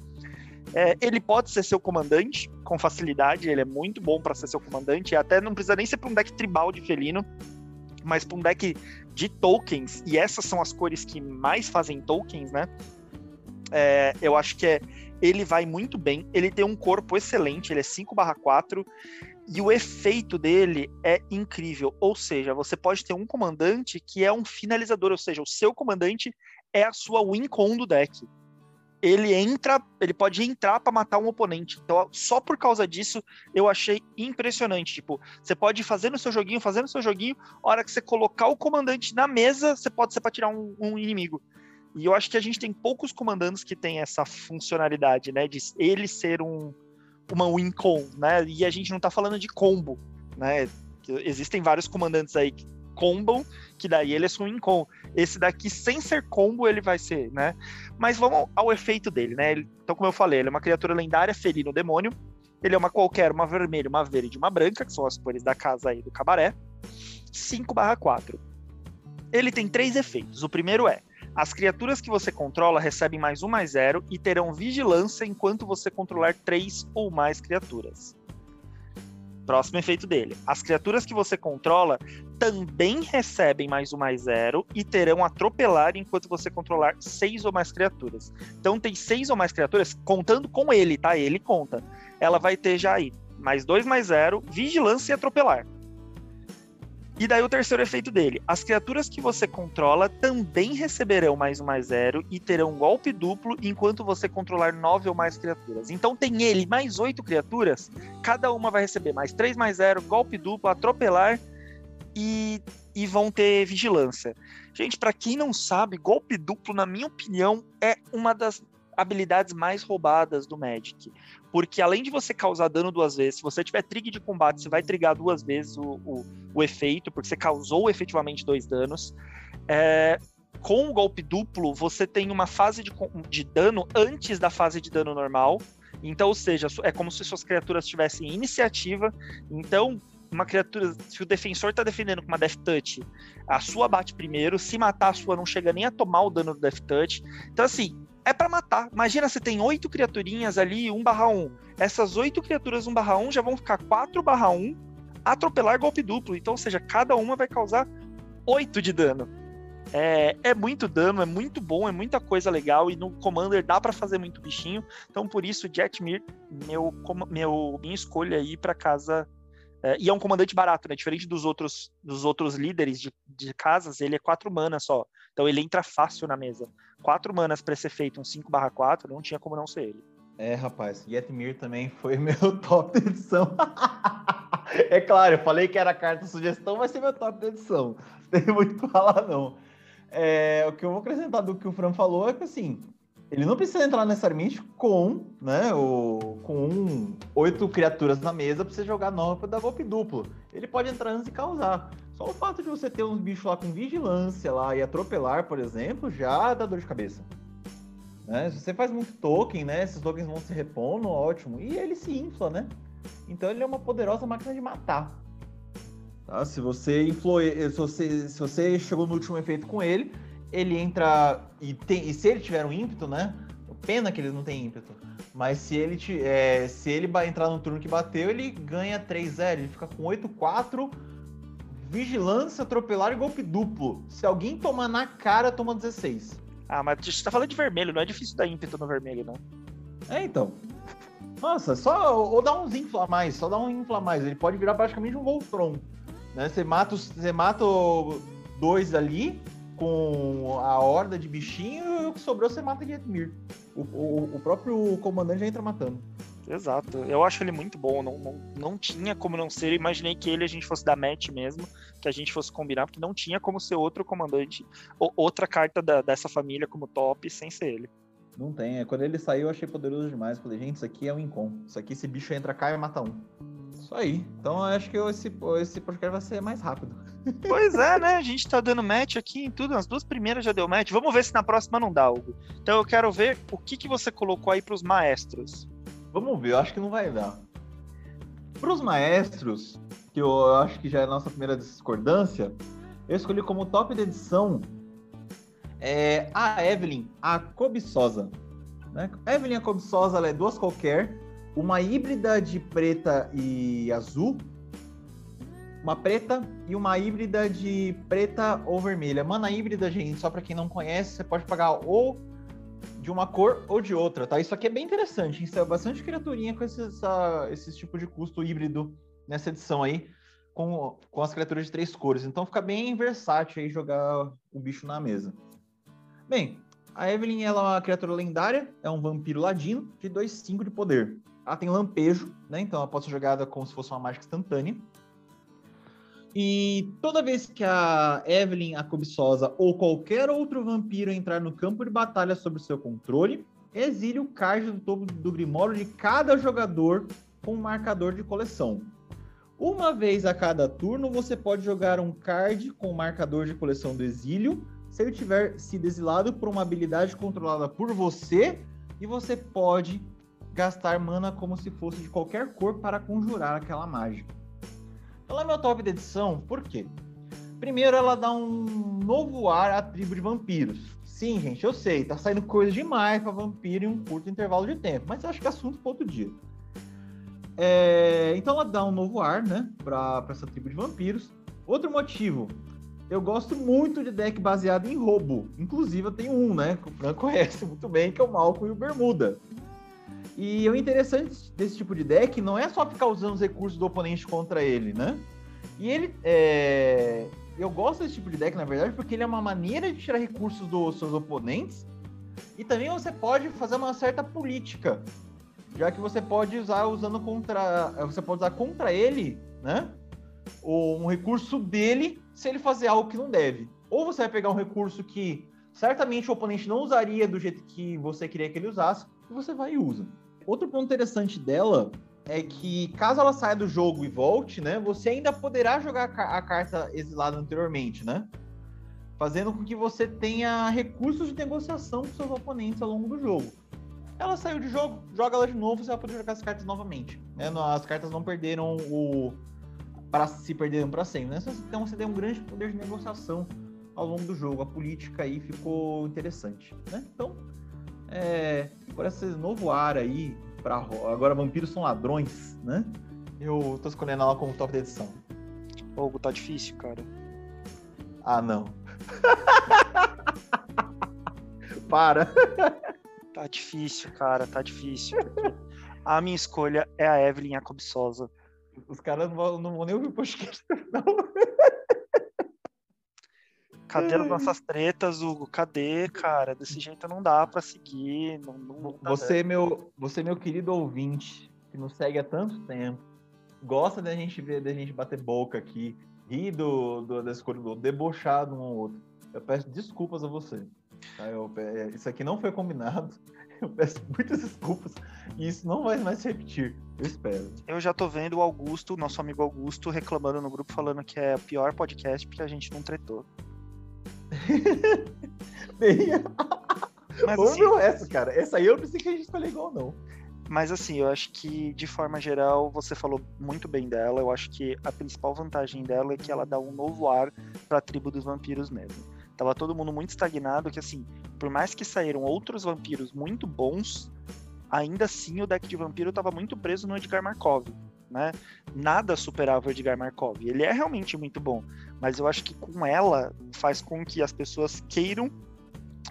[SPEAKER 1] É, ele pode ser seu comandante com facilidade, ele é muito bom para ser seu comandante, e até não precisa nem ser para um deck tribal de felino, mas para um deck de tokens, e essas são as cores que mais fazem tokens, né? É, eu acho que é, ele vai muito bem, ele tem um corpo excelente, ele é 5/4, e o efeito dele é incrível. Ou seja, você pode ter um comandante que é um finalizador, ou seja, o seu comandante é a sua win do deck. Ele entra, ele pode entrar para matar um oponente. Então, só por causa disso, eu achei impressionante. Tipo, você pode fazer no seu joguinho, fazer no seu joguinho, a hora que você colocar o comandante na mesa, você pode ser para tirar um, um inimigo. E eu acho que a gente tem poucos comandantes que tem essa funcionalidade, né? De ele ser um, uma win con, né? E a gente não tá falando de combo, né? Existem vários comandantes aí combam, que daí ele é win con. Esse daqui, sem ser combo, ele vai ser, né? Mas vamos ao efeito dele, né? Então, como eu falei, ele é uma criatura lendária, felino demônio. Ele é uma qualquer, uma vermelha, uma verde e uma branca, que são as cores da casa aí do cabaré. 5 4. Ele tem três efeitos. O primeiro é as criaturas que você controla recebem mais um mais zero e terão vigilância enquanto você controlar três ou mais criaturas. Próximo efeito dele. As criaturas que você controla também recebem mais um mais zero e terão atropelar enquanto você controlar seis ou mais criaturas. Então tem seis ou mais criaturas, contando com ele, tá? Ele conta. Ela vai ter já aí mais dois mais zero, vigilância e atropelar. E daí o terceiro efeito dele. As criaturas que você controla também receberão mais um mais zero e terão um golpe duplo enquanto você controlar nove ou mais criaturas. Então tem ele mais oito criaturas, cada uma vai receber mais três mais zero, golpe duplo, atropelar e, e vão ter vigilância. Gente, para quem não sabe, golpe duplo, na minha opinião, é uma das habilidades mais roubadas do Magic. Porque além de você causar dano duas vezes, se você tiver trig de combate, você vai trigar duas vezes o, o, o efeito, porque você causou efetivamente dois danos. É, com o golpe duplo, você tem uma fase de, de dano antes da fase de dano normal. Então, ou seja, é como se suas criaturas tivessem iniciativa. Então, uma criatura, se o defensor tá defendendo com uma Death Touch, a sua bate primeiro, se matar a sua não chega nem a tomar o dano do Death Touch. Então, assim, é para matar. Imagina você tem oito criaturinhas ali, 1 barra 1. Essas oito criaturas 1 barra 1 já vão ficar 4 barra 1, atropelar golpe duplo. Então, ou seja, cada uma vai causar 8 de dano. É, é muito dano, é muito bom, é muita coisa legal. E no Commander dá para fazer muito bichinho. Então, por isso, Jetmir, meu, meu, minha escolha aí para casa é, e é um comandante barato, né? Diferente dos outros, dos outros líderes de, de casas, ele é 4 manas só. Então ele entra fácil na mesa. 4 manas para ser feito um 5 4 não tinha como não ser ele.
[SPEAKER 2] É, rapaz, Yetmir também foi meu top de edição. é claro, eu falei que era carta sugestão, vai ser meu top de edição. Não tem muito que falar, não. É, o que eu vou acrescentar do que o Fran falou é que, assim, ele não precisa entrar necessariamente com, né, o, com oito criaturas na mesa pra você jogar nova para dar golpe duplo. Ele pode entrar antes e causar. Só o fato de você ter uns bichos lá com vigilância lá e atropelar, por exemplo, já dá dor de cabeça. Né? Se você faz muito token, né, esses tokens vão se repondo, ótimo. E ele se infla, né? Então ele é uma poderosa máquina de matar. Tá? Se você inflou, se você, se você chegou no último efeito com ele, ele entra e, tem, e se ele tiver um ímpeto, né? Pena que ele não tem ímpeto. Mas se ele, é, se ele entrar no turno que bateu, ele ganha 3-0. Ele fica com 8-4, vigilância, atropelar e golpe duplo. Se alguém tomar na cara, toma 16.
[SPEAKER 1] Ah, mas você tá falando de vermelho, não é difícil dar ímpeto no vermelho, não.
[SPEAKER 2] É, então. Nossa, só. Ou dá uns infla mais, só dá um infla mais. Ele pode virar praticamente um Voltron. Né? Você mata, você mata dois ali, com a horda de bichinho e o que sobrou você mata de Edmir. O, o, o, próprio comandante já entra matando.
[SPEAKER 1] Exato, eu acho ele muito bom. Não, não, não tinha como não ser. Eu imaginei que ele a gente fosse dar match mesmo, que a gente fosse combinar, porque não tinha como ser outro comandante, ou outra carta da, dessa família como top sem ser ele.
[SPEAKER 2] Não tem. É, quando ele saiu, eu achei poderoso demais. Falei, gente, isso aqui é um incom. Isso aqui, esse bicho entra cá e mata um. Isso aí. Então acho que esse, esse podcast vai ser mais rápido.
[SPEAKER 1] Pois é, né? A gente tá dando match aqui em tudo. As duas primeiras já deu match. Vamos ver se na próxima não dá, Hugo. Então eu quero ver o que, que você colocou aí pros maestros.
[SPEAKER 2] Vamos ver, eu acho que não vai dar. Pros maestros, o que eu acho que já é a nossa primeira discordância, eu escolhi como top de edição é a Evelyn, a cobiçosa. Né? Evelyn, a cobiçosa, ela é duas qualquer, uma híbrida de preta e azul, uma preta e uma híbrida de preta ou vermelha. Mana híbrida, gente, só para quem não conhece, você pode pagar ou de uma cor ou de outra, tá? Isso aqui é bem interessante, isso é bastante criaturinha com esse, essa, esse tipo de custo híbrido nessa edição aí, com, com as criaturas de três cores. Então fica bem versátil aí jogar o bicho na mesa. Bem, a Evelyn ela é uma criatura lendária, é um vampiro ladino de 2,5 de poder. Ela tem lampejo, né? Então ela pode ser jogada como se fosse uma mágica instantânea. E toda vez que a Evelyn, a cobiçosa ou qualquer outro vampiro entrar no campo de batalha sob seu controle, exile o card do topo do Grimório de cada jogador com um marcador de coleção. Uma vez a cada turno, você pode jogar um card com marcador de coleção do exílio, se ele tiver sido exilado por uma habilidade controlada por você, e você pode gastar mana como se fosse de qualquer cor para conjurar aquela mágica. Ela é meu top de edição, por quê? Primeiro, ela dá um novo ar à tribo de vampiros. Sim, gente, eu sei, tá saindo coisa demais para vampiro em um curto intervalo de tempo, mas eu acho que é assunto para outro dia. É, então ela dá um novo ar, né, para essa tribo de vampiros. Outro motivo, eu gosto muito de deck baseado em roubo. Inclusive, eu tenho um, né, que o Fran conhece muito bem, que é o Malcolm e o Bermuda. E o interessante desse tipo de deck não é só ficar usando os recursos do oponente contra ele, né? E ele. É... Eu gosto desse tipo de deck, na verdade, porque ele é uma maneira de tirar recursos dos seus oponentes. E também você pode fazer uma certa política. Já que você pode usar usando contra. Você pode usar contra ele, né? Um recurso dele se ele fazer algo que não deve. Ou você vai pegar um recurso que certamente o oponente não usaria do jeito que você queria que ele usasse, você vai e usa. Outro ponto interessante dela é que caso ela saia do jogo e volte, né, você ainda poderá jogar a carta exilada anteriormente, né? Fazendo com que você tenha recursos de negociação com seus oponentes ao longo do jogo. Ela saiu de jogo, joga ela de novo, você vai poder jogar as cartas novamente. Né? As cartas não perderam o. para se perderam para sempre. Né? Então você tem um grande poder de negociação ao longo do jogo. A política aí ficou interessante. Né? Então, é, por esse novo ar aí, pra, agora vampiros são ladrões, né? Eu tô escolhendo ela como top da edição.
[SPEAKER 1] Hugo, tá difícil, cara.
[SPEAKER 2] Ah, não. Para.
[SPEAKER 1] Tá difícil, cara, tá difícil. A minha escolha é a Evelyn, a cobiçosa.
[SPEAKER 2] Os caras não vão, não vão nem ouvir o podcast, não.
[SPEAKER 1] Cadê as nossas tretas, Hugo? Cadê, cara? Desse jeito não dá para seguir. Não, não
[SPEAKER 2] você, meu, você, meu querido ouvinte, que nos segue há tanto tempo, gosta da gente ver, da gente bater boca aqui, rir do, do, da escolha do debochar um ao outro. Eu peço desculpas a você. Tá? Eu, é, isso aqui não foi combinado. Eu peço muitas desculpas e isso não vai mais se repetir. Eu espero.
[SPEAKER 1] Eu já tô vendo o Augusto, nosso amigo Augusto, reclamando no grupo, falando que é o pior podcast porque a gente não tretou.
[SPEAKER 2] Mas, assim, essa, cara. Essa aí eu não sei que a gente escolheu igual, não.
[SPEAKER 1] Mas assim, eu acho que de forma geral você falou muito bem dela. Eu acho que a principal vantagem dela é que ela dá um novo ar para a tribo dos vampiros mesmo. Tava todo mundo muito estagnado, que assim, por mais que saíram outros vampiros muito bons, ainda assim o deck de vampiro estava muito preso no Edgar Markov né? Nada superava o Edgar Markov. Ele é realmente muito bom, mas eu acho que com ela faz com que as pessoas queiram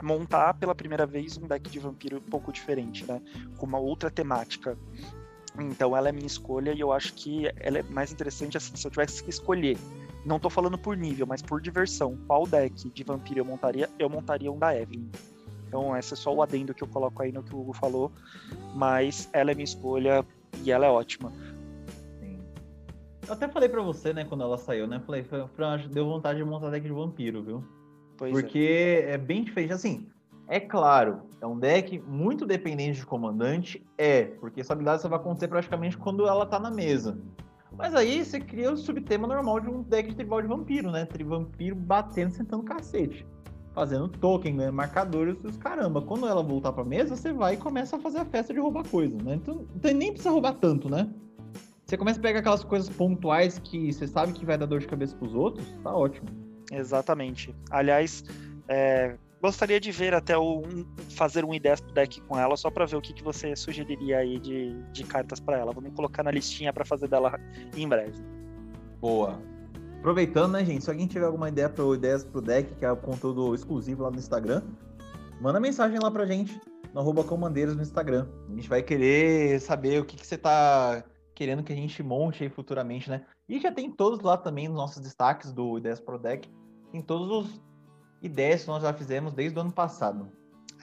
[SPEAKER 1] montar pela primeira vez um deck de vampiro um pouco diferente, né? Com uma outra temática. Então ela é minha escolha e eu acho que ela é mais interessante assim, se eu tivesse que escolher. Não tô falando por nível, mas por diversão. Qual deck de vampiro eu montaria? Eu montaria um da Evelyn. Então, esse é só o adendo que eu coloco aí no que o Hugo falou. Mas ela é minha escolha e ela é ótima.
[SPEAKER 2] Eu até falei pra você, né, quando ela saiu, né? Falei, Fran, deu vontade de montar deck de vampiro, viu? Pois Porque é. é bem diferente. Assim, é claro, é um deck muito dependente de comandante, é, porque essa habilidade só vai acontecer praticamente quando ela tá na mesa. Mas aí você cria o subtema normal de um deck de tribal de vampiro, né? Trivampiro batendo, sentando cacete. Fazendo token, né? marcadores os caramba. Quando ela voltar pra mesa, você vai e começa a fazer a festa de roubar coisa, né? Então, então nem precisa roubar tanto, né? Você começa a pegar aquelas coisas pontuais que você sabe que vai dar dor de cabeça pros outros, tá ótimo.
[SPEAKER 1] Exatamente. Aliás, é, gostaria de ver até o, um, fazer um ideias pro deck com ela, só para ver o que, que você sugeriria aí de, de cartas para ela. Vamos colocar na listinha para fazer dela em breve.
[SPEAKER 2] Boa. Aproveitando, né, gente? Se alguém tiver alguma ideia para ideias pro deck, que é o conteúdo exclusivo lá no Instagram, manda mensagem lá pra gente no arroba comandeiros no Instagram. A gente vai querer saber o que, que você tá querendo que a gente monte aí futuramente, né? E já tem todos lá também nos nossos destaques do Ideias Pro Deck. Tem todos os ideias que nós já fizemos desde o ano passado.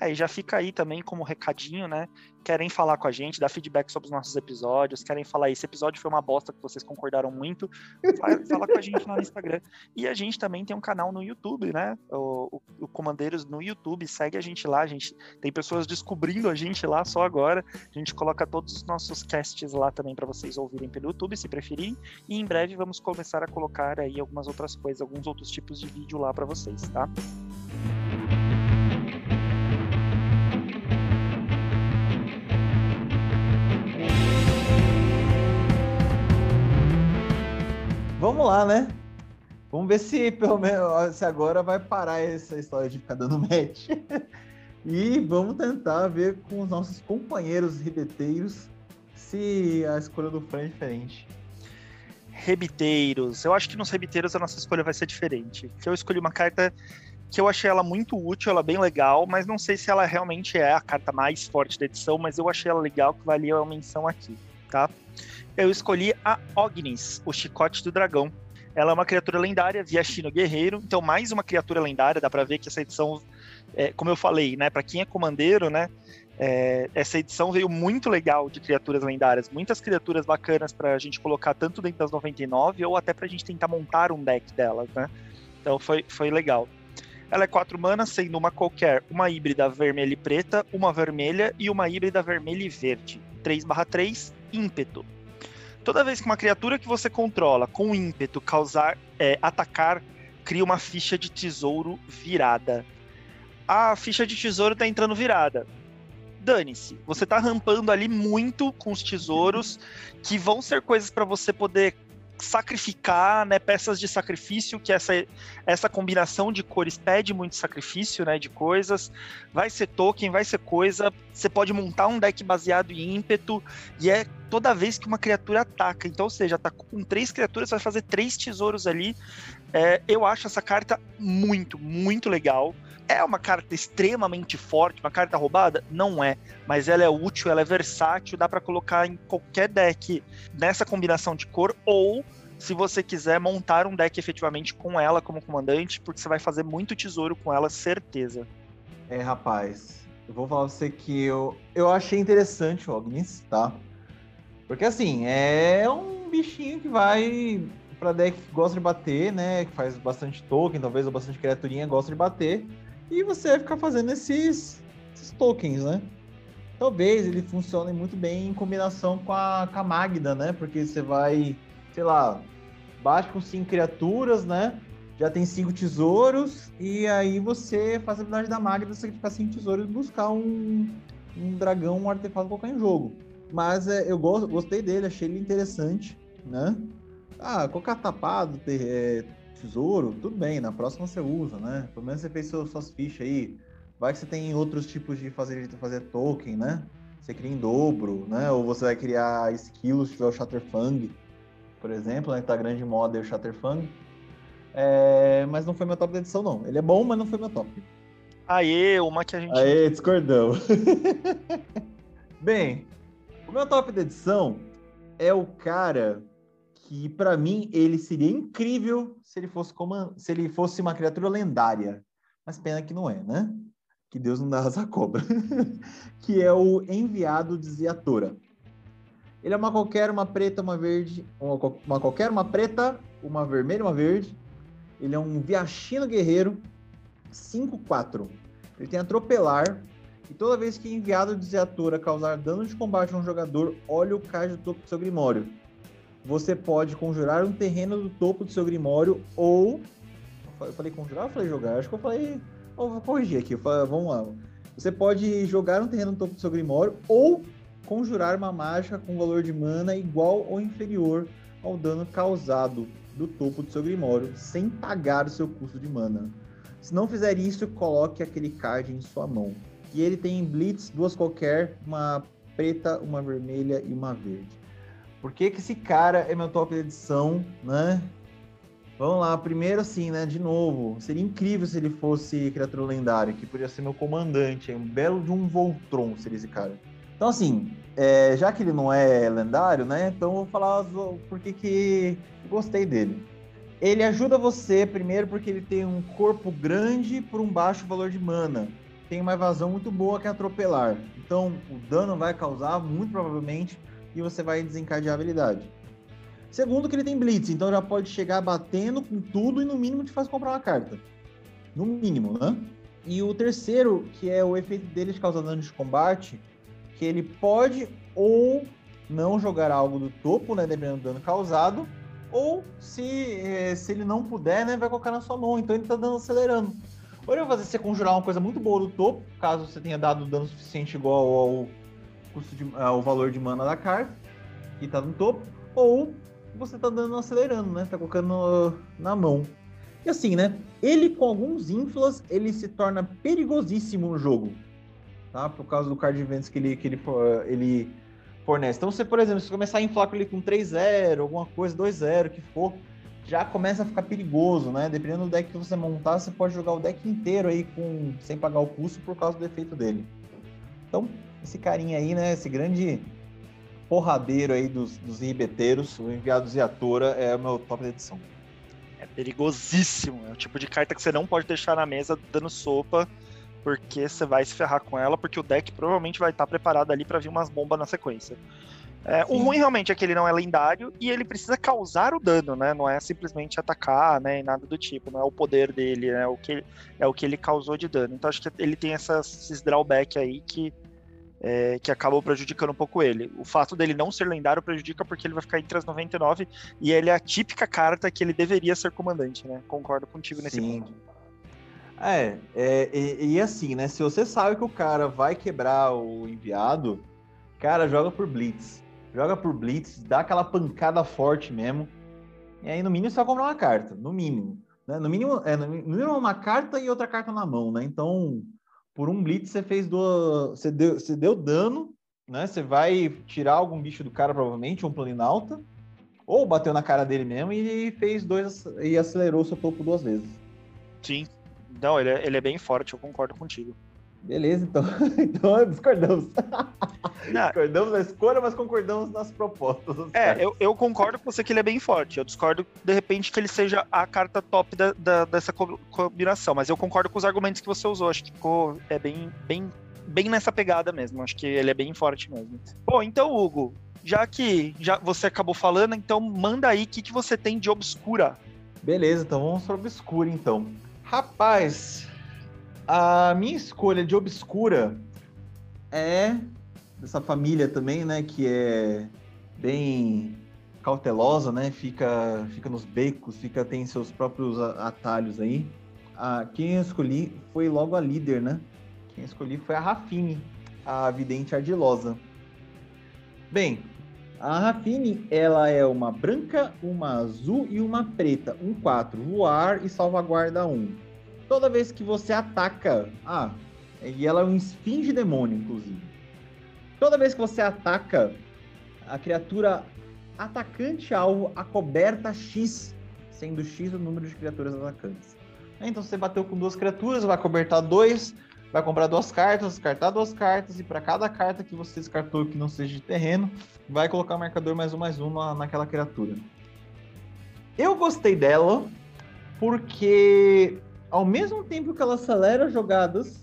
[SPEAKER 1] É, e já fica aí também como recadinho, né? Querem falar com a gente, dar feedback sobre os nossos episódios, querem falar, esse episódio foi uma bosta que vocês concordaram muito, fala com a gente lá no Instagram. E a gente também tem um canal no YouTube, né? O, o, o, Comandeiros no YouTube, segue a gente lá, a gente tem pessoas descobrindo a gente lá só agora. A gente coloca todos os nossos casts lá também para vocês ouvirem pelo YouTube, se preferirem. E em breve vamos começar a colocar aí algumas outras coisas, alguns outros tipos de vídeo lá para vocês, tá?
[SPEAKER 2] Lá, né? Vamos ver se pelo menos se agora vai parar essa história de ficar dando match. e vamos tentar ver com os nossos companheiros ribeteiros se a escolha do Fran é diferente.
[SPEAKER 1] Rebiteiros. Eu acho que nos rebiteiros a nossa escolha vai ser diferente. Eu escolhi uma carta que eu achei ela muito útil, ela bem legal, mas não sei se ela realmente é a carta mais forte da edição, mas eu achei ela legal que valia a menção aqui, tá? eu escolhi a Ognis, o chicote do dragão. Ela é uma criatura lendária, Viashino Guerreiro, então mais uma criatura lendária, dá para ver que essa edição, é, como eu falei, né, para quem é comandeiro, né, é, essa edição veio muito legal de criaturas lendárias, muitas criaturas bacanas para a gente colocar tanto dentro das 99 ou até para a gente tentar montar um deck delas, né? Então foi, foi legal. Ela é 4 manas, sendo uma qualquer, uma híbrida vermelha e preta, uma vermelha e uma híbrida vermelha e verde. 3/3, ímpeto. Toda vez que uma criatura que você controla com ímpeto causar é, atacar, cria uma ficha de tesouro virada. A ficha de tesouro tá entrando virada. Dane-se, você tá rampando ali muito com os tesouros, que vão ser coisas para você poder sacrificar, né, peças de sacrifício, que essa, essa combinação de cores pede muito sacrifício, né, de coisas. Vai ser token, vai ser coisa. Você pode montar um deck baseado em ímpeto e é toda vez que uma criatura ataca. Então, ou seja, tá com três criaturas, vai fazer três tesouros ali. É, eu acho essa carta muito, muito legal. É uma carta extremamente forte, uma carta roubada? Não é, mas ela é útil, ela é versátil, dá para colocar em qualquer deck nessa combinação de cor ou se você quiser montar um deck efetivamente com ela como comandante, porque você vai fazer muito tesouro com ela, certeza.
[SPEAKER 2] É, rapaz, eu vou falar pra você que eu, eu achei interessante o Ognis, tá? Porque assim, é um bichinho que vai pra deck que gosta de bater, né? Que faz bastante token, talvez ou bastante criaturinha gosta de bater e você vai ficar fazendo esses, esses tokens, né? Talvez ele funcione muito bem em combinação com a, com a Magda, né? Porque você vai, sei lá, bate com cinco criaturas, né? Já tem cinco tesouros, e aí você faz a habilidade da Magda, sacrificar cinco tesouros e buscar um, um dragão, um artefato colocar em jogo. Mas é, eu gostei dele, achei ele interessante, né? Ah, colocar tapado, ter, é, tesouro, tudo bem, na próxima você usa, né? Pelo menos você fez suas, suas fichas aí. Vai que você tem outros tipos de fazer, de fazer token, né? Você cria em dobro, né? Ou você vai criar skills, tiver o Shatterfang, por exemplo, né? Que tá grande moda o Shatterfang. É... Mas não foi meu top da edição, não. Ele é bom, mas não foi meu top.
[SPEAKER 1] Aê, uma que a gente.
[SPEAKER 2] Aê, discordamos. Bem, o meu top da edição é o cara que para mim ele seria incrível se ele fosse como se ele fosse uma criatura lendária. Mas pena que não é, né? Que Deus não dá asa cobra. que é o enviado de Ziatora. Ele é uma qualquer, uma preta, uma verde, uma, uma qualquer, uma preta, uma vermelha, uma verde. Ele é um Viachino guerreiro 5-4. Ele tem atropelar. E toda vez que enviado de Ziatora causar dano de combate a um jogador, olha o card do topo do seu Grimório você pode conjurar um terreno do topo do seu Grimório ou. Eu falei conjurar ou falei jogar? Acho que eu falei. vou corrigir aqui, falei, vamos lá. Você pode jogar um terreno no topo do seu Grimório ou conjurar uma mágica com valor de mana igual ou inferior ao dano causado do topo do seu Grimório, sem pagar o seu custo de mana. Se não fizer isso, coloque aquele card em sua mão. E ele tem Blitz, duas qualquer, uma preta, uma vermelha e uma verde. Por que, que esse cara é meu top de edição, né? Vamos lá, primeiro assim, né? De novo, seria incrível se ele fosse criatura lendária, que podia ser meu comandante, um belo de um Voltron seria esse cara. Então, assim, é, já que ele não é lendário, né? Então eu vou falar por que gostei dele. Ele ajuda você, primeiro, porque ele tem um corpo grande por um baixo valor de mana. Tem uma evasão muito boa que é atropelar. Então, o dano vai causar, muito provavelmente, e você vai desencadear a habilidade. Segundo, que ele tem Blitz, então já pode chegar batendo com tudo e no mínimo te faz comprar uma carta. No mínimo, né? E o terceiro, que é o efeito dele de causar dano de combate, que ele pode ou não jogar algo do topo, né, dependendo do dano causado, ou se, eh, se ele não puder, né, vai colocar na sua mão. Então ele tá dando acelerando. Ou ele vai fazer você conjurar uma coisa muito boa do topo, caso você tenha dado dano suficiente igual ao, custo de, ao valor de mana da carta, que tá no topo, ou você tá dando acelerando, né? Tá colocando na mão. E assim, né? Ele com alguns inflas, ele se torna perigosíssimo no jogo tá? Por causa do card events que ele, que ele, ele fornece. Então, você, por exemplo, se começar a inflar com ele com 3-0, alguma coisa, 2-0, que for, já começa a ficar perigoso, né? Dependendo do deck que você montar, você pode jogar o deck inteiro aí com, sem pagar o custo por causa do efeito dele. Então, esse carinha aí, né? Esse grande porradeiro aí dos, dos ribeteiros, o enviado Ziatora, é o meu top de edição.
[SPEAKER 1] É perigosíssimo. É o tipo de carta que você não pode deixar na mesa dando sopa porque você vai se ferrar com ela, porque o deck provavelmente vai estar preparado ali para vir umas bombas na sequência. É, o ruim realmente é que ele não é lendário e ele precisa causar o dano, né? Não é simplesmente atacar, né? E nada do tipo. Não é o poder dele, né? O que, é o que ele causou de dano. Então acho que ele tem essas, esses drawback aí que, é, que acabam prejudicando um pouco ele. O fato dele não ser lendário prejudica porque ele vai ficar entre as 99 e ele é a típica carta que ele deveria ser comandante, né? Concordo contigo nesse Sim. ponto.
[SPEAKER 2] É, é e, e, assim, né? Se você sabe que o cara vai quebrar o enviado, cara, joga por Blitz. Joga por Blitz, dá aquela pancada forte mesmo. E aí, no mínimo, você vai comprar uma carta. No mínimo. Né? No, mínimo é, no mínimo, uma carta e outra carta na mão, né? Então, por um Blitz, você fez do. Você deu, você deu dano, né? Você vai tirar algum bicho do cara, provavelmente, um planinalta. Ou bateu na cara dele mesmo e fez dois e acelerou seu topo duas vezes.
[SPEAKER 1] Sim. Não, ele é, ele é bem forte, eu concordo contigo.
[SPEAKER 2] Beleza, então, então discordamos. Não. Discordamos na escolha, mas concordamos nas propostas.
[SPEAKER 1] É, eu, eu, concordo com você que ele é bem forte. Eu discordo, de repente, que ele seja a carta top da, da, dessa combinação. Mas eu concordo com os argumentos que você usou. Acho que ficou é bem, bem, bem nessa pegada mesmo. Acho que ele é bem forte mesmo. Bom, então, Hugo, já que já você acabou falando, então manda aí o que, que você tem de obscura.
[SPEAKER 2] Beleza, então vamos para obscura, então. Rapaz, a minha escolha de obscura é dessa família também, né? Que é bem cautelosa, né? Fica, fica nos becos, fica tem seus próprios atalhos aí. Ah, quem eu escolhi foi logo a líder, né? Quem eu escolhi foi a Rafine, a vidente ardilosa. Bem, a Rafine, ela é uma branca, uma azul e uma preta. Um 4, voar e salvaguarda 1. Toda vez que você ataca... Ah, e ela é um esfinge demônio, inclusive. Toda vez que você ataca, a criatura atacante alvo acoberta X, sendo X o número de criaturas atacantes. Então você bateu com duas criaturas, vai cobertar dois, vai comprar duas cartas, descartar duas cartas, e para cada carta que você descartou que não seja de terreno, vai colocar o marcador mais um mais um na, naquela criatura. Eu gostei dela porque ao mesmo tempo que ela acelera jogadas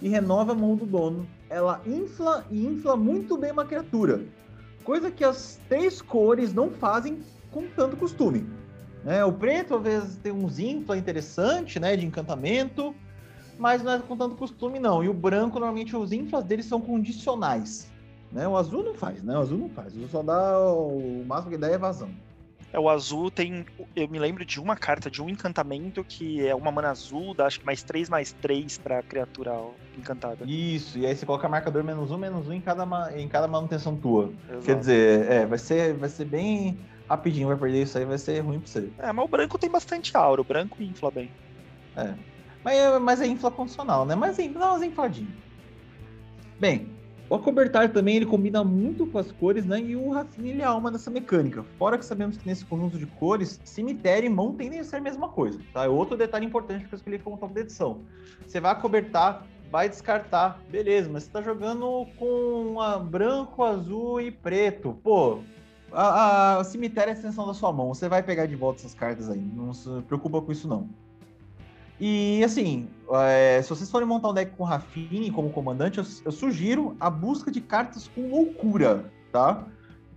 [SPEAKER 2] e renova a mão do dono, ela infla e infla muito bem uma criatura. Coisa que as três cores não fazem com tanto costume. É, o preto às vezes tem uns infla interessante, né, de encantamento mas não é com tanto costume, não. E o branco, normalmente, os inflas deles são condicionais. Né? O azul não faz, né? O azul não faz. O azul só dá. O máximo que dá é evasão.
[SPEAKER 1] É, o azul tem. Eu me lembro de uma carta de um encantamento que é uma mana azul, dá acho que mais 3 mais 3 pra criatura encantada.
[SPEAKER 2] Isso, e aí você coloca marcador menos um, menos um em cada, em cada manutenção tua. Exato. Quer dizer, é, vai ser, vai ser bem rapidinho, vai perder isso aí, vai ser ruim pra você.
[SPEAKER 1] É, mas o branco tem bastante aura, o branco infla bem.
[SPEAKER 2] É. Mas, é, mas é infla condicional, né? Mas dá umas infladinhas. Bem, o acobertar também ele combina muito com as cores, né? E o Rafine ele é alma dessa mecânica. Fora que sabemos que nesse conjunto de cores, cemitério e mão tendem a ser a mesma coisa, tá? É outro detalhe importante que eu escolhi como top da edição. Você vai acobertar, vai descartar, beleza, mas você tá jogando com branco, azul e preto. Pô, a, a cemitério é a extensão da sua mão. Você vai pegar de volta essas cartas aí. Não se preocupa com isso, não. E assim, é, se vocês forem montar um deck com Rafine como comandante, eu, eu, sugiro a busca de cartas com loucura, tá?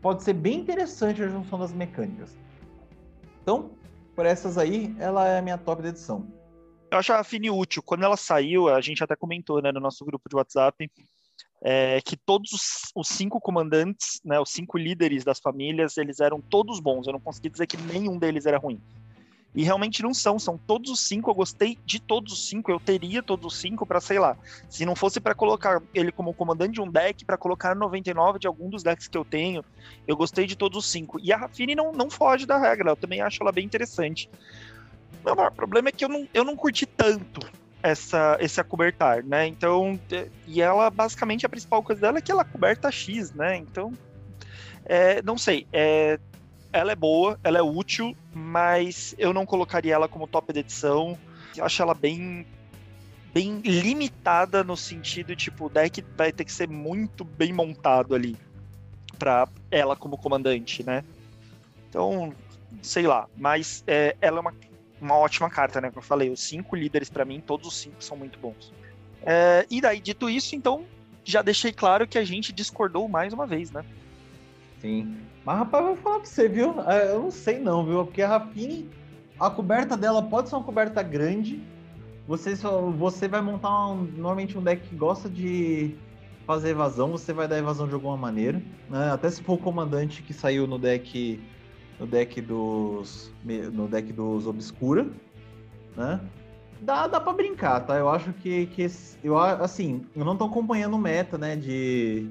[SPEAKER 2] Pode ser bem interessante a junção das mecânicas. Então, por essas aí, ela é a minha top da edição.
[SPEAKER 1] Eu acho a Rafine útil. Quando ela saiu, a gente até comentou né, no nosso grupo de WhatsApp é, que todos os, os, cinco comandantes, né, os cinco líderes das famílias, eles eram todos bons. Eu não consegui dizer que nenhum deles era ruim. E realmente não são, são todos os cinco. Eu gostei de todos os cinco. Eu teria todos os cinco para, sei lá, se não fosse para colocar ele como comandante de um deck, para colocar 99 de algum dos decks que eu tenho, eu gostei de todos os cinco. E a Rafine não, não foge da regra, eu também acho ela bem interessante. O meu maior problema é que eu não, eu não curti tanto essa, esse acobertar, né? Então, e ela basicamente a principal coisa dela é que ela é coberta X, né? Então, é, não sei, é, ela é boa, ela é útil, mas eu não colocaria ela como top de edição. Eu acho ela bem bem limitada no sentido tipo o deck vai ter que ser muito bem montado ali para ela como comandante, né? Então, sei lá, mas é, ela é uma, uma ótima carta, né? Como eu falei, os cinco líderes para mim, todos os cinco são muito bons. É, e daí, dito isso, então, já deixei claro que a gente discordou mais uma vez, né?
[SPEAKER 2] Sim. Mas, rapaz, eu vou falar pra você, viu? É, eu não sei não, viu? Porque a Rafine, a coberta dela pode ser uma coberta grande. Você, só, você vai montar um, normalmente um deck que gosta de fazer evasão, você vai dar evasão de alguma maneira. Né? Até se for o comandante que saiu no deck no deck dos no deck dos obscura, né? Dá, dá para brincar, tá? Eu acho que, que eu assim, eu não tô acompanhando meta, né, de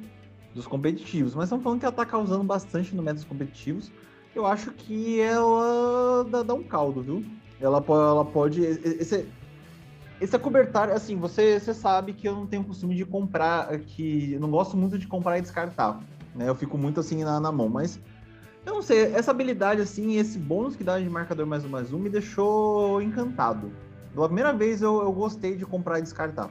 [SPEAKER 2] dos competitivos, mas estamos falando que ela está causando bastante no métodos competitivos. Eu acho que ela dá, dá um caldo, viu? Ela, ela pode. Esse, esse assim, você, você sabe que eu não tenho costume de comprar, que eu não gosto muito de comprar e descartar, né? Eu fico muito assim na, na mão, mas eu não sei, essa habilidade, assim, esse bônus que dá de marcador mais um mais um me deixou encantado. Pela primeira vez eu, eu gostei de comprar e descartar.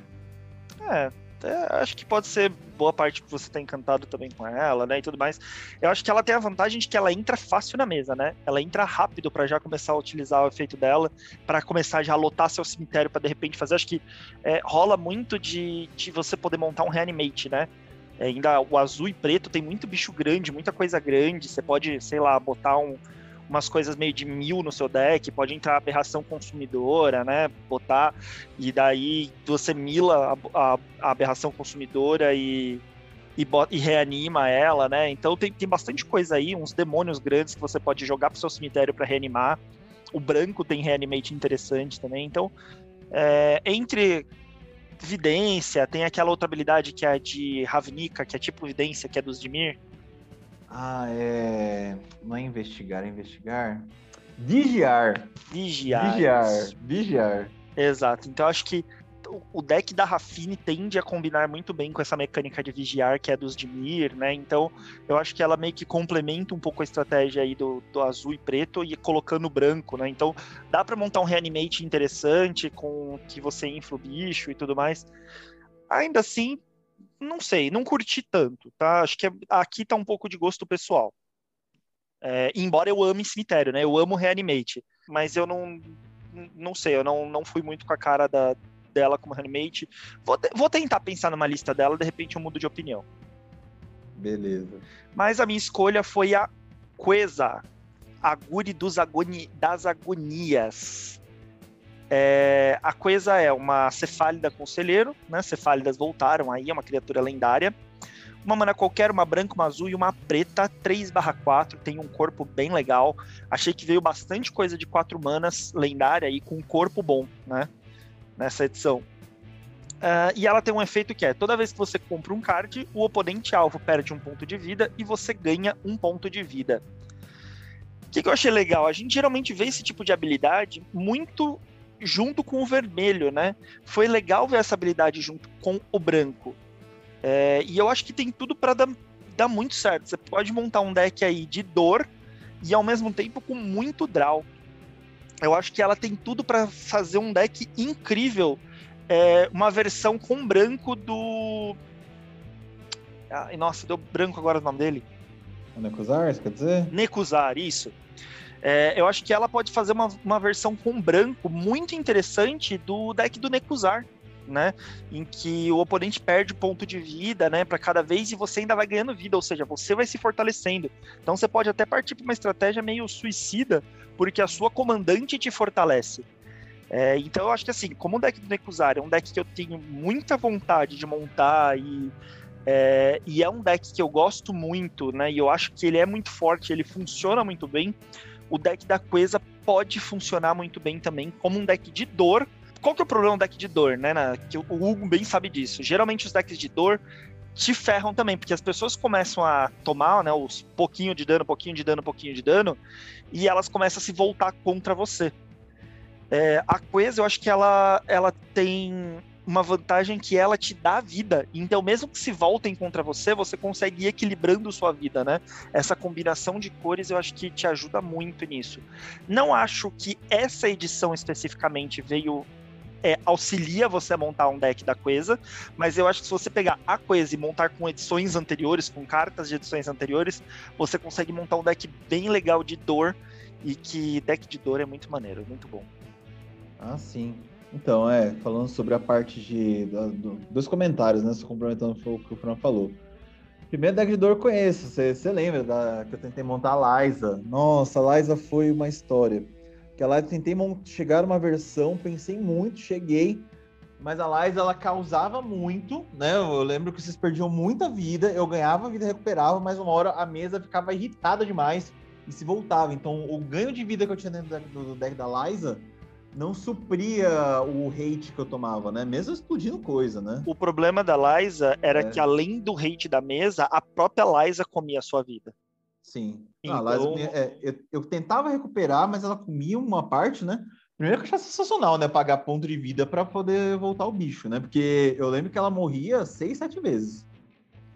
[SPEAKER 1] É, até acho que pode ser boa parte que você tá encantado também com ela, né, e tudo mais. Eu acho que ela tem a vantagem de que ela entra fácil na mesa, né? Ela entra rápido para já começar a utilizar o efeito dela, para começar já a lotar seu cemitério para de repente fazer. Acho que é, rola muito de, de você poder montar um reanimate, né? É, ainda o azul e preto tem muito bicho grande, muita coisa grande. Você pode, sei lá, botar um umas coisas meio de mil no seu deck, pode entrar aberração consumidora, né? Botar, e daí você mila a, a, a aberração consumidora e, e, bota, e, reanima ela, né? Então tem, tem bastante coisa aí, uns demônios grandes que você pode jogar pro seu cemitério para reanimar. O branco tem reanimate interessante também. Então, é, entre vidência, tem aquela outra habilidade que é de Ravnica, que é tipo vidência, que é dos Dimir
[SPEAKER 2] ah, é. Não é investigar, é investigar. Vigiar.
[SPEAKER 1] Vigiar.
[SPEAKER 2] Vigiar. Vigiar.
[SPEAKER 1] Exato. Então acho que o deck da Rafine tende a combinar muito bem com essa mecânica de vigiar, que é dos Dimir, né? Então, eu acho que ela meio que complementa um pouco a estratégia aí do, do azul e preto e colocando branco, né? Então, dá para montar um reanimate interessante com que você infla o bicho e tudo mais. Ainda assim, não sei, não curti tanto, tá? Acho que é, aqui tá um pouco de gosto pessoal. É, embora eu ame cemitério, né? Eu amo Reanimate, mas eu não, não sei, eu não, não fui muito com a cara da, dela como Reanimate. Vou, vou tentar pensar numa lista dela, de repente eu mudo de opinião.
[SPEAKER 2] Beleza.
[SPEAKER 1] Mas a minha escolha foi a Queza, Aguri dos agoni, das Agonias. É, a coisa é uma cefálida conselheiro, né? Cefálidas voltaram aí, é uma criatura lendária. Uma mana qualquer, uma branca, uma azul e uma preta, 3/4, tem um corpo bem legal. Achei que veio bastante coisa de quatro manas lendária aí com um corpo bom, né? Nessa edição. Uh, e ela tem um efeito que é: toda vez que você compra um card, o oponente alvo perde um ponto de vida e você ganha um ponto de vida. O que, que eu achei legal? A gente geralmente vê esse tipo de habilidade muito junto com o vermelho, né? Foi legal ver essa habilidade junto com o branco. É, e eu acho que tem tudo para dar, dar muito certo. Você pode montar um deck aí de dor e ao mesmo tempo com muito draw. Eu acho que ela tem tudo para fazer um deck incrível é, uma versão com branco do. Ah, nossa, deu branco agora o nome dele.
[SPEAKER 2] O Nekuzar, você quer dizer?
[SPEAKER 1] Nekuzar, isso. É, eu acho que ela pode fazer uma, uma versão com branco muito interessante do deck do Nekuzar. Né, em que o oponente perde ponto de vida, né, para cada vez e você ainda vai ganhando vida, ou seja, você vai se fortalecendo. Então você pode até partir para uma estratégia meio suicida, porque a sua comandante te fortalece. É, então eu acho que assim, como o deck do Nekuzar é um deck que eu tenho muita vontade de montar e é, e é um deck que eu gosto muito, né? E eu acho que ele é muito forte, ele funciona muito bem. O deck da Queza pode funcionar muito bem também como um deck de dor. Qual que é o problema do deck de dor, né? Na, que o Hugo bem sabe disso. Geralmente os decks de dor te ferram também, porque as pessoas começam a tomar, né, os pouquinho de dano, pouquinho de dano, pouquinho de dano, e elas começam a se voltar contra você. É, a Queza, eu acho que ela, ela tem uma vantagem que ela te dá vida. Então, mesmo que se voltem contra você, você consegue ir equilibrando sua vida, né? Essa combinação de cores eu acho que te ajuda muito nisso. Não acho que essa edição especificamente veio. É, auxilia você a montar um deck da Queza, mas eu acho que se você pegar a Queza e montar com edições anteriores, com cartas de edições anteriores, você consegue montar um deck bem legal de dor e que deck de dor é muito maneiro, muito bom.
[SPEAKER 2] Ah, sim. Então, é, falando sobre a parte de, da, do, dos comentários, né? Só complementando o que o Fran falou. Primeiro deck de dor conheço, você lembra da, que eu tentei montar a Liza? Nossa, a Liza foi uma história. Que a Liza tentei chegar uma versão, pensei muito, cheguei, mas a Liza ela causava muito, né? Eu lembro que vocês perdiam muita vida, eu ganhava vida, recuperava, mas uma hora a mesa ficava irritada demais e se voltava. Então, o ganho de vida que eu tinha dentro do deck, do deck da Liza não supria o hate que eu tomava, né? Mesmo explodindo coisa, né?
[SPEAKER 1] O problema da Liza era é. que, além do hate da mesa, a própria Liza comia a sua vida.
[SPEAKER 2] Sim. Então... Ah, Liza, é, eu, eu, tentava recuperar, mas ela comia uma parte, né? Primeiro que eu achava sensacional, né? Pagar ponto de vida para poder voltar o bicho, né? Porque eu lembro que ela morria seis, sete vezes.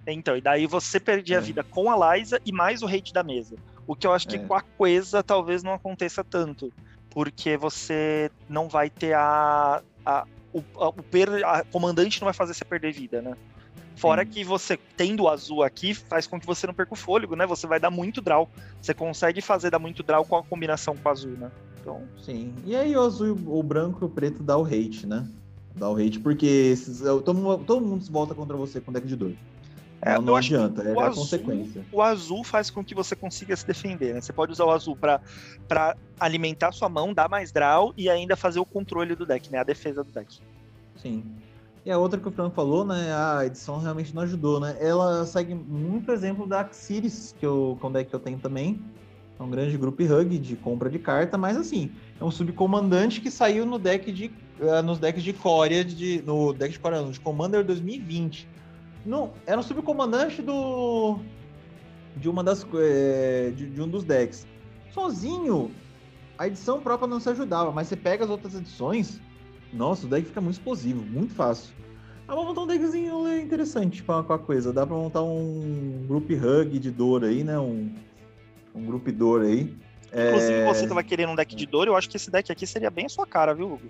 [SPEAKER 1] Então, e daí você perdia é. a vida com a Liza e mais o hate da mesa. O que eu acho que é. com a Queza talvez não aconteça tanto porque você não vai ter a. a o, a, o per, a comandante não vai fazer você perder vida, né? Fora Sim. que você, tendo o azul aqui, faz com que você não perca o fôlego, né? Você vai dar muito draw. Você consegue fazer dar muito draw com a combinação com o azul, né?
[SPEAKER 2] Então... Sim. E aí o azul, o branco e o preto dá o hate, né? Dá o hate porque esses, todo, todo mundo se volta contra você com deck de dor. É, não, não adianta, é a azul, consequência.
[SPEAKER 1] O azul faz com que você consiga se defender, né? Você pode usar o azul para alimentar sua mão, dar mais draw e ainda fazer o controle do deck, né? A defesa do deck.
[SPEAKER 2] Sim. E a outra que o Fran falou, né? A edição realmente não ajudou, né? Ela segue muito exemplo da Axiris, que, eu, que é um deck que eu tenho também. É um grande grupo hug de compra de carta, mas assim, é um subcomandante que saiu no deck de. Uh, nos decks de Coreia, de, no deck de Coreia, de Commander 2020 não, era um subcomandante do. De uma das. É, de, de, um dos decks. Sozinho, a edição própria não se ajudava, mas você pega as outras edições. Nossa, o deck fica muito explosivo, muito fácil. Ah, vamos montar um deckzinho interessante com a, coisa. Dá pra montar um group hug de dor aí, né? Um, um group dor aí.
[SPEAKER 1] Inclusive, é... você tava querendo um deck de dor, eu acho que esse deck aqui seria bem a sua cara, viu, Hugo?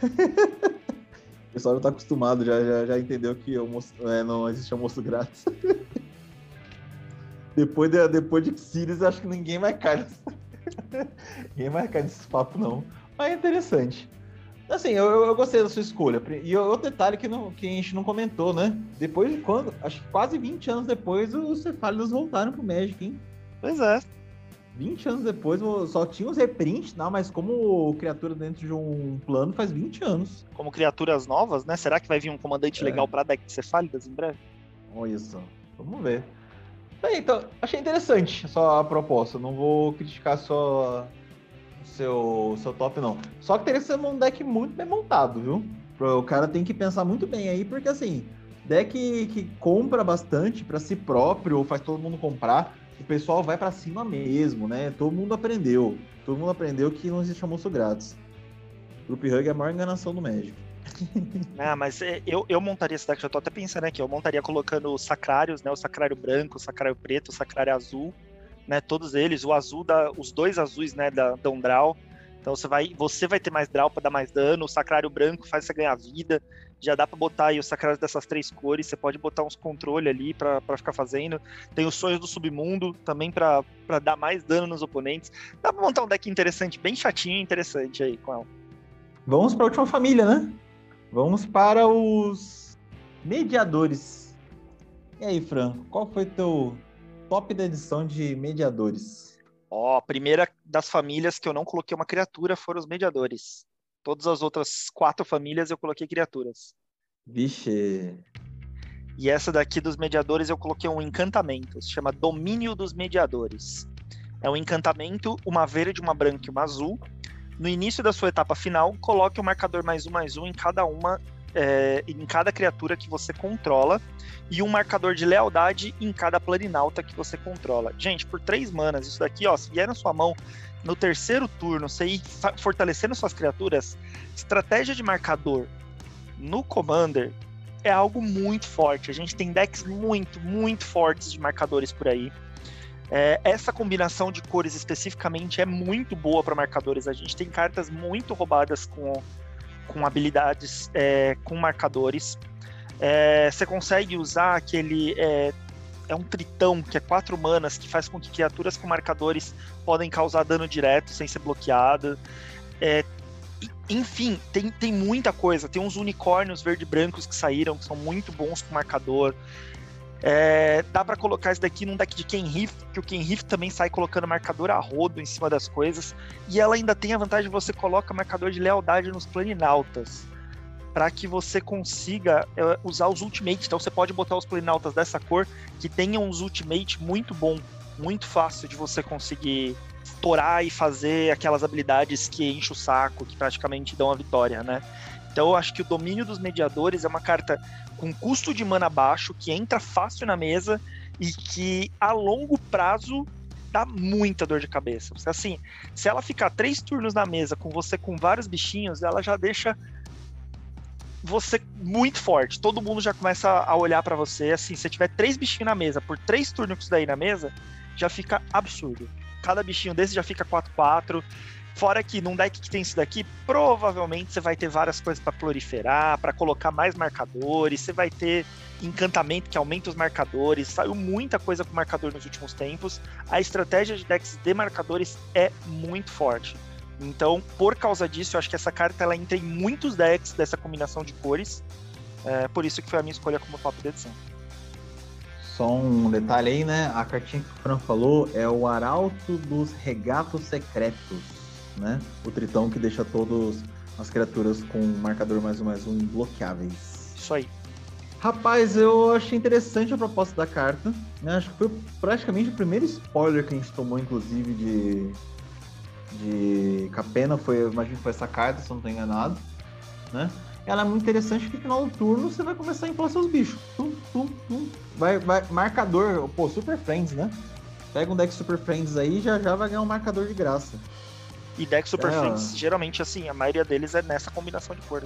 [SPEAKER 2] Pessoal já tá acostumado, já, já, já entendeu que almoço, é, não existe almoço grátis. depois, de, depois de Sirius, acho que ninguém vai cair. ninguém vai cair nesses papos, não. Mas é interessante. Assim, eu, eu, gostei da sua escolha. E outro detalhe que, não, que a gente não comentou, né? Depois de quando? Acho que quase 20 anos depois, os Cefálidos voltaram pro Magic, hein?
[SPEAKER 1] Pois é.
[SPEAKER 2] 20 anos depois, só tinha os reprints, não, mas como criatura dentro de um plano faz 20 anos.
[SPEAKER 1] Como criaturas novas, né? Será que vai vir um comandante é. legal pra deck cefálidas em breve?
[SPEAKER 2] Olha só, vamos ver. Bem, então, achei interessante só a proposta. Não vou criticar só o seu, seu top, não. Só que teria que ser um deck muito bem montado, viu? O cara tem que pensar muito bem aí, porque assim, deck que compra bastante para si próprio, ou faz todo mundo comprar, o pessoal vai para cima mesmo, né? Todo mundo aprendeu. Todo mundo aprendeu que não existe almoço grátis. Group Hug é a maior enganação do Magic.
[SPEAKER 1] Ah, mas é, eu, eu montaria esse deck, já tô até pensando aqui, eu montaria colocando os sacrários, né? O sacrário branco, o sacrário preto, o sacrário azul, né? Todos eles, o azul da. Os dois azuis, né, da, da Umbral. Então você vai, você vai ter mais draw para dar mais dano, o sacrário branco faz você ganhar vida. Já dá para botar aí os sacrários dessas três cores, você pode botar uns controle ali para ficar fazendo. Tem os sonhos do submundo também para dar mais dano nos oponentes. Dá para montar um deck interessante, bem chatinho e interessante aí com ela.
[SPEAKER 2] Vamos para a última família, né? Vamos para os mediadores. E aí, Fran, qual foi teu top da edição de mediadores?
[SPEAKER 1] Ó, a primeira das famílias que eu não coloquei uma criatura foram os mediadores. Todas as outras quatro famílias eu coloquei criaturas.
[SPEAKER 2] Vixe.
[SPEAKER 1] E essa daqui dos mediadores eu coloquei um encantamento. Se chama Domínio dos Mediadores. É um encantamento, uma verde, uma branca e uma azul no início da sua etapa final, coloque o um marcador mais um mais um em cada uma, é, em cada criatura que você controla, e um marcador de lealdade em cada planinauta que você controla. Gente, por três manas, isso daqui, ó, se vier na sua mão no terceiro turno, você ir fortalecendo suas criaturas, estratégia de marcador no Commander é algo muito forte. A gente tem decks muito, muito fortes de marcadores por aí. É, essa combinação de cores especificamente é muito boa para marcadores. A gente tem cartas muito roubadas com, com habilidades é, com marcadores. É, você consegue usar aquele. É, um tritão, que é quatro manas, que faz com que criaturas com marcadores podem causar dano direto sem ser bloqueada. É, enfim, tem, tem muita coisa. Tem uns unicórnios verde brancos que saíram, que são muito bons com marcador. É, dá para colocar isso daqui num deck de Ken Riff, que o Ken Riff também sai colocando marcador a rodo em cima das coisas. E ela ainda tem a vantagem de você coloca marcador de lealdade nos planinautas. Para que você consiga é, usar os ultimates. Então você pode botar os planinautas dessa cor que tenham uns ultimate muito bom, muito fácil de você conseguir estourar e fazer aquelas habilidades que enche o saco, que praticamente dão a vitória, né? Então eu acho que o domínio dos mediadores é uma carta com custo de mana baixo, que entra fácil na mesa e que a longo prazo dá muita dor de cabeça. Assim, se ela ficar três turnos na mesa com você com vários bichinhos, ela já deixa você muito forte. Todo mundo já começa a olhar para você. Assim, se tiver três bichinhos na mesa por três turnos daí na mesa, já fica absurdo. Cada bichinho desse já fica 4-4. Fora que num deck que tem isso daqui, provavelmente você vai ter várias coisas para proliferar, para colocar mais marcadores, você vai ter encantamento que aumenta os marcadores. Saiu muita coisa com marcador nos últimos tempos. A estratégia de decks de marcadores é muito forte. Então, por causa disso, eu acho que essa carta ela entra em muitos decks dessa combinação de cores. É, por isso que foi a minha escolha como top de edição.
[SPEAKER 2] Só um detalhe aí, né? A cartinha que o Fran falou é o Arauto dos Regatos Secretos né? O tritão que deixa todas as criaturas com marcador mais um mais um bloqueáveis.
[SPEAKER 1] Isso aí.
[SPEAKER 2] Rapaz, eu achei interessante a proposta da carta. Né? Acho que foi praticamente o primeiro spoiler que a gente tomou, inclusive, de, de Capena. Foi, eu imagino que foi essa carta, se eu não estou enganado. Né? Ela é muito interessante porque no final do turno você vai começar a impor seus bichos. Tum, tum, tum. Vai, vai, marcador, pô, Super Friends, né? Pega um deck Super Friends aí e já já vai ganhar um marcador de graça.
[SPEAKER 1] E deck Super é, Friends, geralmente, assim, a maioria deles é nessa combinação de cor.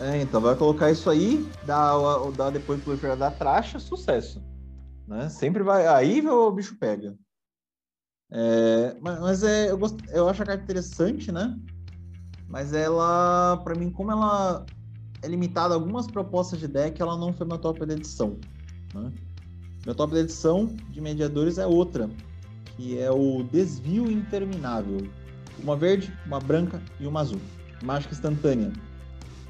[SPEAKER 2] É, então vai colocar isso aí, dá, dá depois pro da tracha, sucesso. Né? Sempre vai. Aí o bicho pega. É, mas, é, eu, gost, eu acho a carta interessante, né? Mas ela, para mim, como ela é limitada a algumas propostas de deck, ela não foi meu top de edição. Né? Meu top de edição de mediadores é outra, que é o Desvio Interminável uma verde, uma branca e uma azul. Mágica instantânea.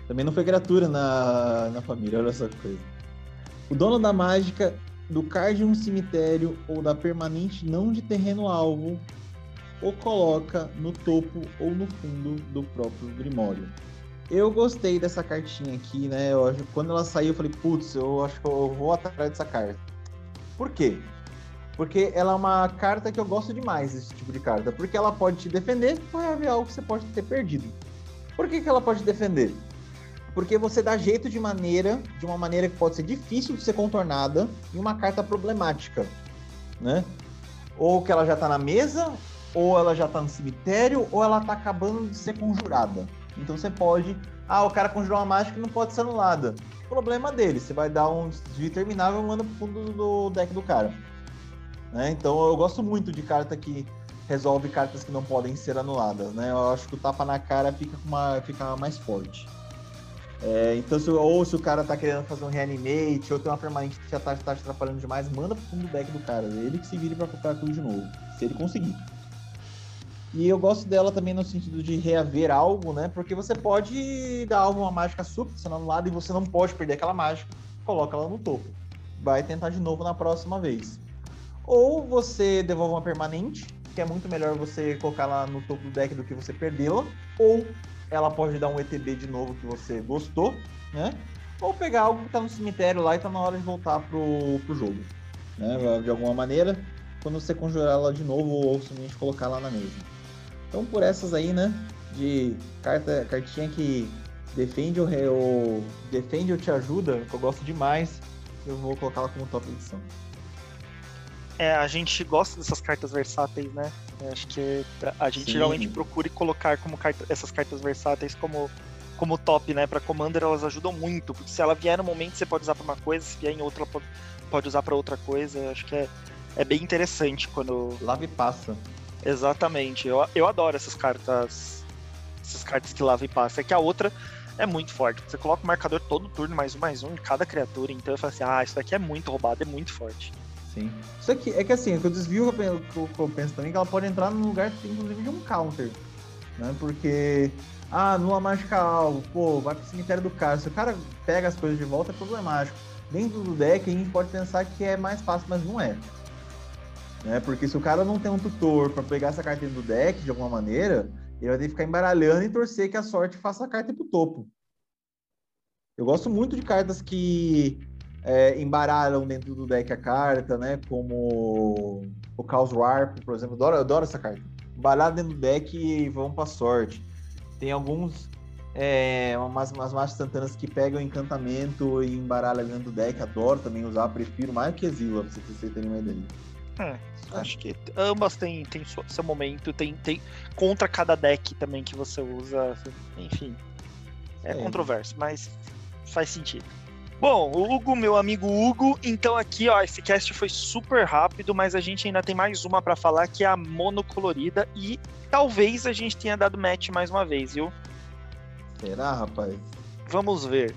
[SPEAKER 2] Também não foi criatura na, na família, olha essa coisa. O dono da mágica do card de um cemitério ou da permanente não de terreno alvo o coloca no topo ou no fundo do próprio Grimório. Eu gostei dessa cartinha aqui, né? Eu quando ela saiu, eu falei, putz, eu acho que eu vou atrás dessa carta. Por quê? Porque ela é uma carta que eu gosto demais, esse tipo de carta. Porque ela pode te defender ou reaver algo que você pode ter perdido. Por que, que ela pode defender? Porque você dá jeito de maneira, de uma maneira que pode ser difícil de ser contornada em uma carta problemática, né? Ou que ela já tá na mesa, ou ela já tá no cemitério, ou ela tá acabando de ser conjurada. Então você pode, ah, o cara conjurou uma mágica que não pode ser anulada. Problema dele, você vai dar um desvio interminável e manda pro fundo do deck do cara. Né? Então eu gosto muito de carta que resolve cartas que não podem ser anuladas, né? Eu acho que o tapa na cara fica, uma, fica mais forte. É, então, se, ou se o cara tá querendo fazer um reanimate, ou tem uma permanente que já tá, tá te atrapalhando demais, manda pro fundo do deck do cara. Ele que se vire pra comprar tudo de novo, se ele conseguir. E eu gosto dela também no sentido de reaver algo, né? Porque você pode dar algo uma mágica super sendo anulada e você não pode perder aquela mágica, coloca ela no topo. Vai tentar de novo na próxima vez. Ou você devolve uma permanente, que é muito melhor você colocar ela no topo do deck do que você perdê-la. Ou ela pode dar um ETB de novo que você gostou, né? Ou pegar algo que tá no cemitério lá e tá na hora de voltar pro, pro jogo. Né? De alguma maneira, quando você conjurar ela de novo ou simplesmente colocar lá na mesa. Então por essas aí, né? De carta, cartinha que defende o, defende ou te ajuda, que eu gosto demais, eu vou colocá-la como top edição.
[SPEAKER 1] É, a gente gosta dessas cartas versáteis, né? Acho que a gente Sim. geralmente procura colocar como carta, essas cartas versáteis como, como top, né? Para Commander elas ajudam muito, porque se ela vier no momento você pode usar para uma coisa, se vier em outra pode usar para outra coisa. Acho que é, é bem interessante quando.
[SPEAKER 2] Lava e passa.
[SPEAKER 1] Exatamente. Eu, eu adoro essas cartas. Essas cartas que lava e passa. É que a outra é muito forte. Você coloca o marcador todo turno, mais um, mais um, em cada criatura. Então eu falo assim, ah, isso daqui é muito roubado, é muito forte.
[SPEAKER 2] Sim. Isso aqui é que assim, o que eu desvio que eu, que eu penso também é que ela pode entrar num lugar, inclusive, de um counter. Né? Porque, ah, numa mágica alvo, pô, vai pro cemitério do cara. Se o cara pega as coisas de volta, é problemático. Dentro do deck, a gente pode pensar que é mais fácil, mas não é. Né? Porque se o cara não tem um tutor para pegar essa carta do deck de alguma maneira, ele vai ter que ficar embaralhando e torcer que a sorte faça a carta pro topo. Eu gosto muito de cartas que é, embaralham dentro do deck a carta, né? Como o Chaos Warp, por exemplo. Eu adoro, eu adoro essa carta. Embaralhar dentro do deck e vão pra sorte. Tem alguns. É, umas, umas mágicas instantaneas que pegam encantamento e embaralham dentro do deck. Adoro também usar, prefiro mais que Exila, pra vocês terem uma ideia.
[SPEAKER 1] É, acho que ambas têm, têm seu momento, tem, tem contra cada deck também que você usa, enfim. É, é. controverso, mas faz sentido. Bom, Hugo, meu amigo Hugo, então aqui, ó, esse cast foi super rápido, mas a gente ainda tem mais uma para falar, que é a monocolorida, e talvez a gente tenha dado match mais uma vez, viu?
[SPEAKER 2] Será, rapaz?
[SPEAKER 1] Vamos ver.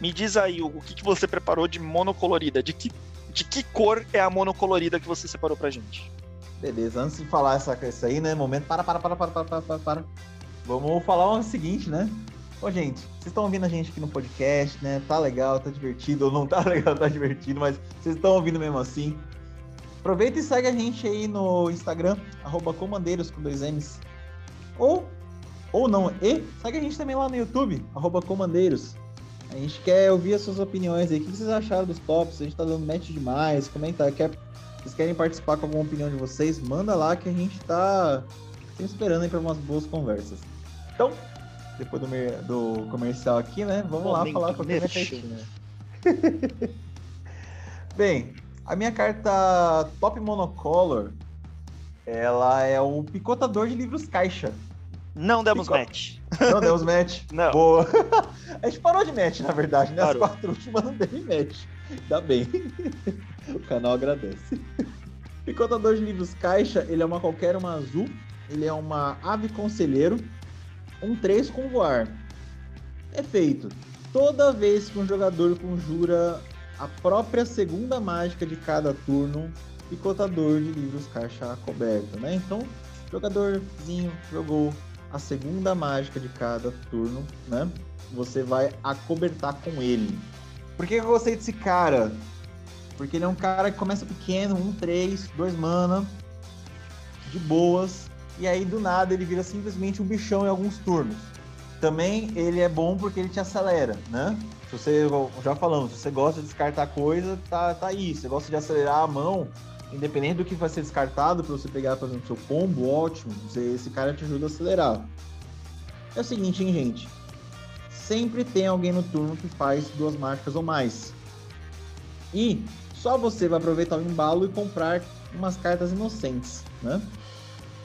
[SPEAKER 1] Me diz aí, Hugo, o que, que você preparou de monocolorida? De que, de que cor é a monocolorida que você separou pra gente?
[SPEAKER 2] Beleza, antes de falar essa, isso aí, né? Momento, para, para, para, para, para, para, para. Vamos falar o seguinte, né? Ô, gente, vocês estão ouvindo a gente aqui no podcast, né? Tá legal, tá divertido, ou não tá legal, tá divertido, mas vocês estão ouvindo mesmo assim. Aproveita e segue a gente aí no Instagram, arroba comandeiros com dois M's. Ou, ou não, e segue a gente também lá no YouTube, arroba comandeiros. A gente quer ouvir as suas opiniões aí. O que vocês acharam dos tops? A gente tá dando match demais. Comenta, quer, vocês querem participar com alguma opinião de vocês? Manda lá que a gente tá esperando aí para umas boas conversas. Então, depois do, do comercial aqui, né? Vamos Momento lá falar com a cartinha. Bem, a minha carta Top Monocolor, ela é o picotador de livros caixa.
[SPEAKER 1] Não demos Picot... match.
[SPEAKER 2] Não demos match?
[SPEAKER 1] não.
[SPEAKER 2] Boa. A gente parou de match, na verdade, né? As quatro últimas não teve match. Ainda bem. O canal agradece. Picotador de livros caixa, ele é uma qualquer uma azul. Ele é uma ave conselheiro um 3 com voar. Efeito: toda vez que um jogador conjura a própria segunda mágica de cada turno, picotador de livros caixa coberta, né? Então, jogadorzinho jogou a segunda mágica de cada turno, né? Você vai acobertar com ele. Por que eu gostei desse cara? Porque ele é um cara que começa pequeno, 1, 3, 2 mana, de boas, e aí do nada ele vira simplesmente um bichão em alguns turnos. Também ele é bom porque ele te acelera, né? Se você, já falamos, se você gosta de descartar coisa, tá, tá aí. Se você gosta de acelerar a mão, independente do que vai ser descartado para você pegar, por exemplo, seu combo, ótimo. Você, esse cara te ajuda a acelerar. É o seguinte, hein, gente? sempre tem alguém no turno que faz duas mágicas ou mais. E só você vai aproveitar o embalo e comprar umas cartas inocentes, né?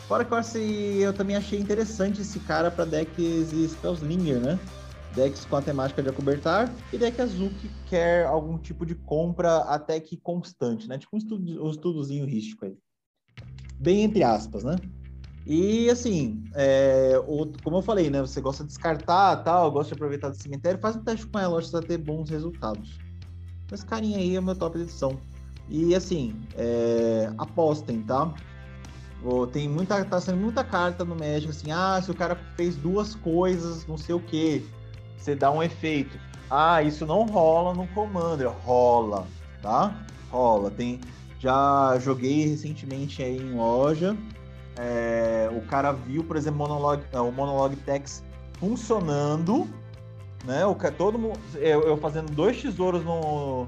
[SPEAKER 2] Fora que eu, também achei interessante esse cara para decks Spellslinger, né? Decks com a temática de acobertar e deck azul que quer algum tipo de compra até que constante, né? Tipo um, estudo, um estudozinho rístico aí. Bem entre aspas, né? E assim, é, o, como eu falei, né? Você gosta de descartar tal, gosta de aproveitar do cemitério, faz um teste com ela, você vai ter bons resultados. Esse carinha aí é o meu top de edição. E assim, é, apostem, tá? Tem muita, tá sendo muita carta no Magic, assim, ah, se o cara fez duas coisas, não sei o que, você dá um efeito. Ah, isso não rola no Commander. Rola, tá? Rola. Tem, já joguei recentemente aí em loja. É, o cara viu, por exemplo, é, o Monolog Text funcionando, né? O, todo mundo, eu, eu fazendo dois tesouros no,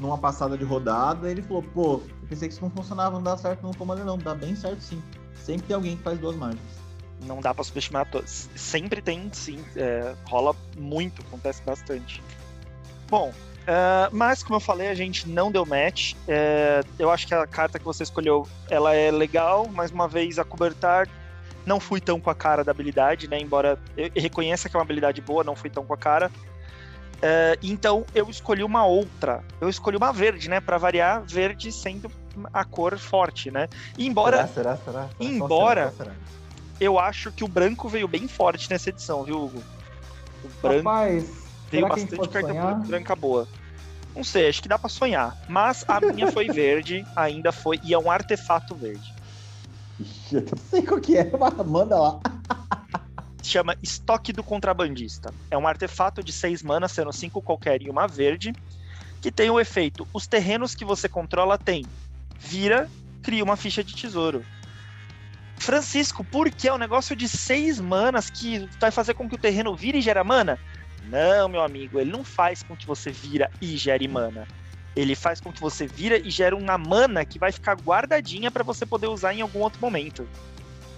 [SPEAKER 2] numa passada de rodada, ele falou, pô, eu pensei que isso não funcionava, não dá certo no Commander não, dá bem certo sim. Sempre tem alguém que faz duas mágicas.
[SPEAKER 1] Não dá pra subestimar todos. Sempre tem, sim. É, rola muito, acontece bastante. Bom, uh, mas como eu falei, a gente não deu match. É, eu acho que a carta que você escolheu, ela é legal. Mais uma vez, a cobertar não fui tão com a cara da habilidade, né? Embora eu reconheça que é uma habilidade boa, não fui tão com a cara. Uh, então eu escolhi uma outra. Eu escolhi uma verde, né? Para variar, verde sendo a cor forte, né? E embora.
[SPEAKER 2] Será, será, será?
[SPEAKER 1] Embora. Será, será? Eu acho que o branco veio bem forte nessa edição, viu, Hugo?
[SPEAKER 2] O branco Rapaz,
[SPEAKER 1] veio bastante carta branca boa. Não sei, acho que dá para sonhar. Mas a minha foi verde, ainda foi. E é um artefato verde.
[SPEAKER 2] Ixi, eu não sei qual que é, mas manda lá
[SPEAKER 1] chama Estoque do Contrabandista. É um artefato de seis manas, sendo cinco qualquer e uma verde, que tem o efeito: os terrenos que você controla tem vira, cria uma ficha de tesouro. Francisco, por que é um negócio de seis manas que vai fazer com que o terreno vire e gera mana? Não, meu amigo, ele não faz com que você vira e gere mana. Ele faz com que você vira e gera uma mana que vai ficar guardadinha para você poder usar em algum outro momento.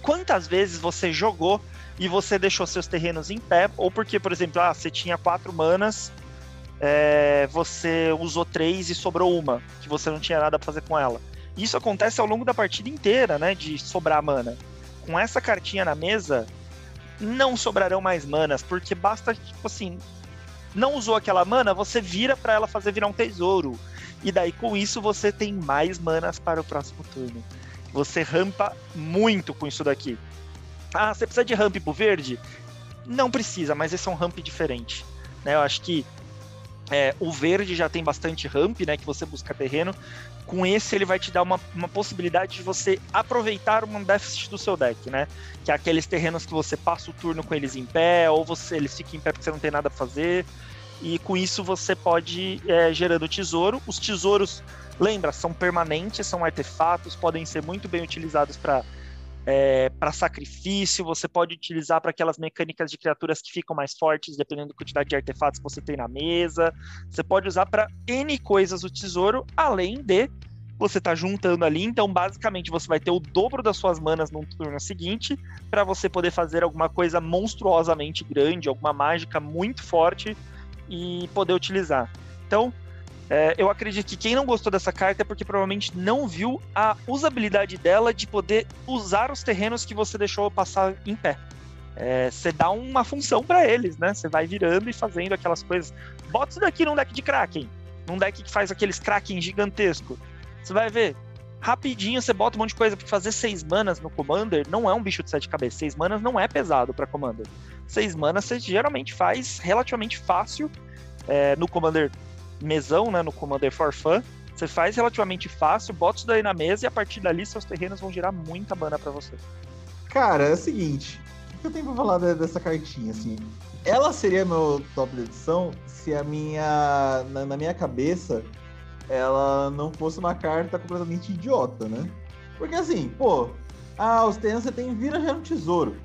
[SPEAKER 1] Quantas vezes você jogou e você deixou seus terrenos em pé, ou porque, por exemplo, ah, você tinha quatro manas, é, você usou três e sobrou uma, que você não tinha nada para fazer com ela. Isso acontece ao longo da partida inteira, né? De sobrar mana. Com essa cartinha na mesa, não sobrarão mais manas, porque basta, tipo assim, não usou aquela mana, você vira para ela fazer virar um tesouro. E daí com isso você tem mais manas para o próximo turno. Você rampa muito com isso daqui. Ah, você precisa de ramp pro verde? Não precisa, mas esse é um ramp diferente. Né? Eu acho que é, o verde já tem bastante ramp, né? Que você busca terreno. Com esse, ele vai te dar uma, uma possibilidade de você aproveitar um déficit do seu deck, né? Que é aqueles terrenos que você passa o turno com eles em pé, ou você eles ficam em pé porque você não tem nada a fazer. E com isso você pode é, gerando tesouro. Os tesouros, lembra, são permanentes, são artefatos, podem ser muito bem utilizados para é, para sacrifício, você pode utilizar para aquelas mecânicas de criaturas que ficam mais fortes, dependendo da quantidade de artefatos que você tem na mesa. Você pode usar para N coisas o tesouro, além de você tá juntando ali. Então, basicamente, você vai ter o dobro das suas manas no turno seguinte, para você poder fazer alguma coisa monstruosamente grande, alguma mágica muito forte e poder utilizar. Então, é, eu acredito que quem não gostou dessa carta é porque provavelmente não viu a usabilidade dela de poder usar os terrenos que você deixou passar em pé. É, você dá uma função para eles, né? Você vai virando e fazendo aquelas coisas. Bota isso daqui num deck de Kraken. Num deck que faz aqueles Kraken gigantesco. Você vai ver. Rapidinho você bota um monte de coisa, porque fazer seis manas no Commander não é um bicho de sete cabeças. Seis manas não é pesado para Commander. Seis manas você geralmente faz relativamente fácil. É, no Commander mesão, né, no Commander for Fun. Você faz relativamente fácil, bota isso daí na mesa e a partir dali seus terrenos vão gerar muita mana para você.
[SPEAKER 2] Cara, é o seguinte, o que eu tenho pra falar dessa cartinha, assim? Ela seria meu top de edição se a minha. Na, na minha cabeça, ela não fosse uma carta completamente idiota, né? Porque assim, pô, ah, os terrenos você tem vira já um tesouro.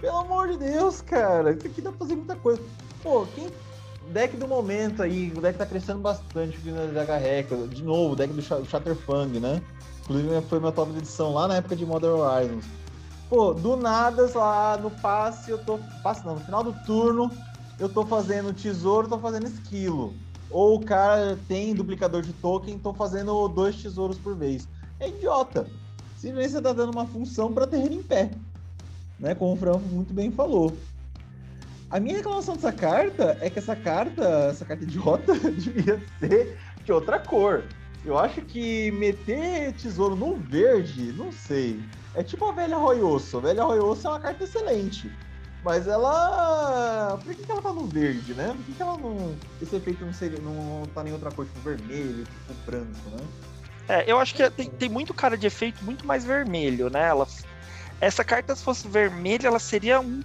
[SPEAKER 2] Pelo amor de Deus, cara, isso aqui dá pra fazer muita coisa. Pô, quem deck do momento aí, o deck tá crescendo bastante da Garreca. De novo, o deck do Shatterfang, né? Inclusive foi minha top de edição lá na época de Modern Horizons. Pô, do nada, lá no passe, eu tô. Passe não, no final do turno, eu tô fazendo tesouro, tô fazendo esquilo. Ou o cara tem duplicador de token, tô fazendo dois tesouros por vez. É idiota. Simplesmente você tá dando uma função para terreno em pé. Né? Como o Fran muito bem falou. A minha reclamação dessa carta é que essa carta, essa carta idiota, devia ser de outra cor. Eu acho que meter tesouro no verde, não sei. É tipo a velha Royoso. A velha Royoso é uma carta excelente. Mas ela. Por que, que ela tá no verde, né? Por que, que ela não. Esse efeito não, seria, não tá nem outra cor, tipo vermelho, tipo branco, né?
[SPEAKER 1] É, eu acho que tem, tem muito cara de efeito muito mais vermelho, né? Ela, essa carta, se fosse vermelha, ela seria um,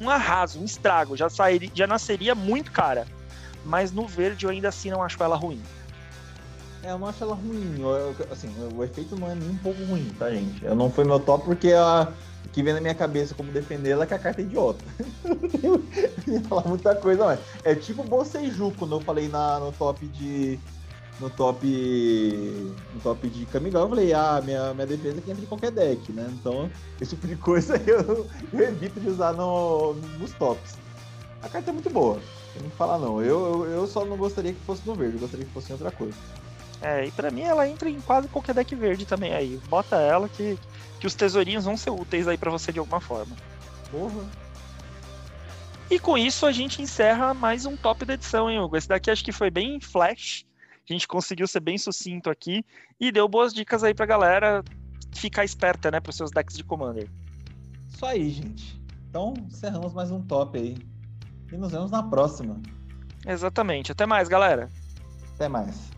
[SPEAKER 1] um arraso, um estrago. Já, sairia, já nasceria muito cara. Mas no verde eu ainda assim não acho ela ruim.
[SPEAKER 2] É, eu não acho ela ruim. Eu, assim, o efeito não é nem um pouco ruim, tá, gente? Eu não foi meu top porque a que vem na minha cabeça como defendê-la é que a carta é idiota. não tenho falar muita coisa, mas é tipo Boseiju quando eu falei na, no top de no top no top de Kamigawa, eu falei, ah, minha, minha defesa é que entra em qualquer deck, né? Então, esse tipo de coisa eu, eu evito de usar no, nos tops. A carta é muito boa, não que falar não. Eu, eu, eu, só não gostaria que fosse no verde, eu gostaria que fosse em outra coisa.
[SPEAKER 1] É, e pra mim ela entra em quase qualquer deck verde também aí. Bota ela que, que os tesourinhos vão ser úteis aí para você de alguma forma.
[SPEAKER 2] Porra.
[SPEAKER 1] E com isso a gente encerra mais um top da edição, hein, Hugo? Esse daqui acho que foi bem flash. A gente conseguiu ser bem sucinto aqui e deu boas dicas aí pra galera ficar esperta, né, pros seus decks de Commander.
[SPEAKER 2] Isso aí, gente. Então, encerramos mais um top aí. E nos vemos na próxima.
[SPEAKER 1] Exatamente. Até mais, galera.
[SPEAKER 2] Até mais.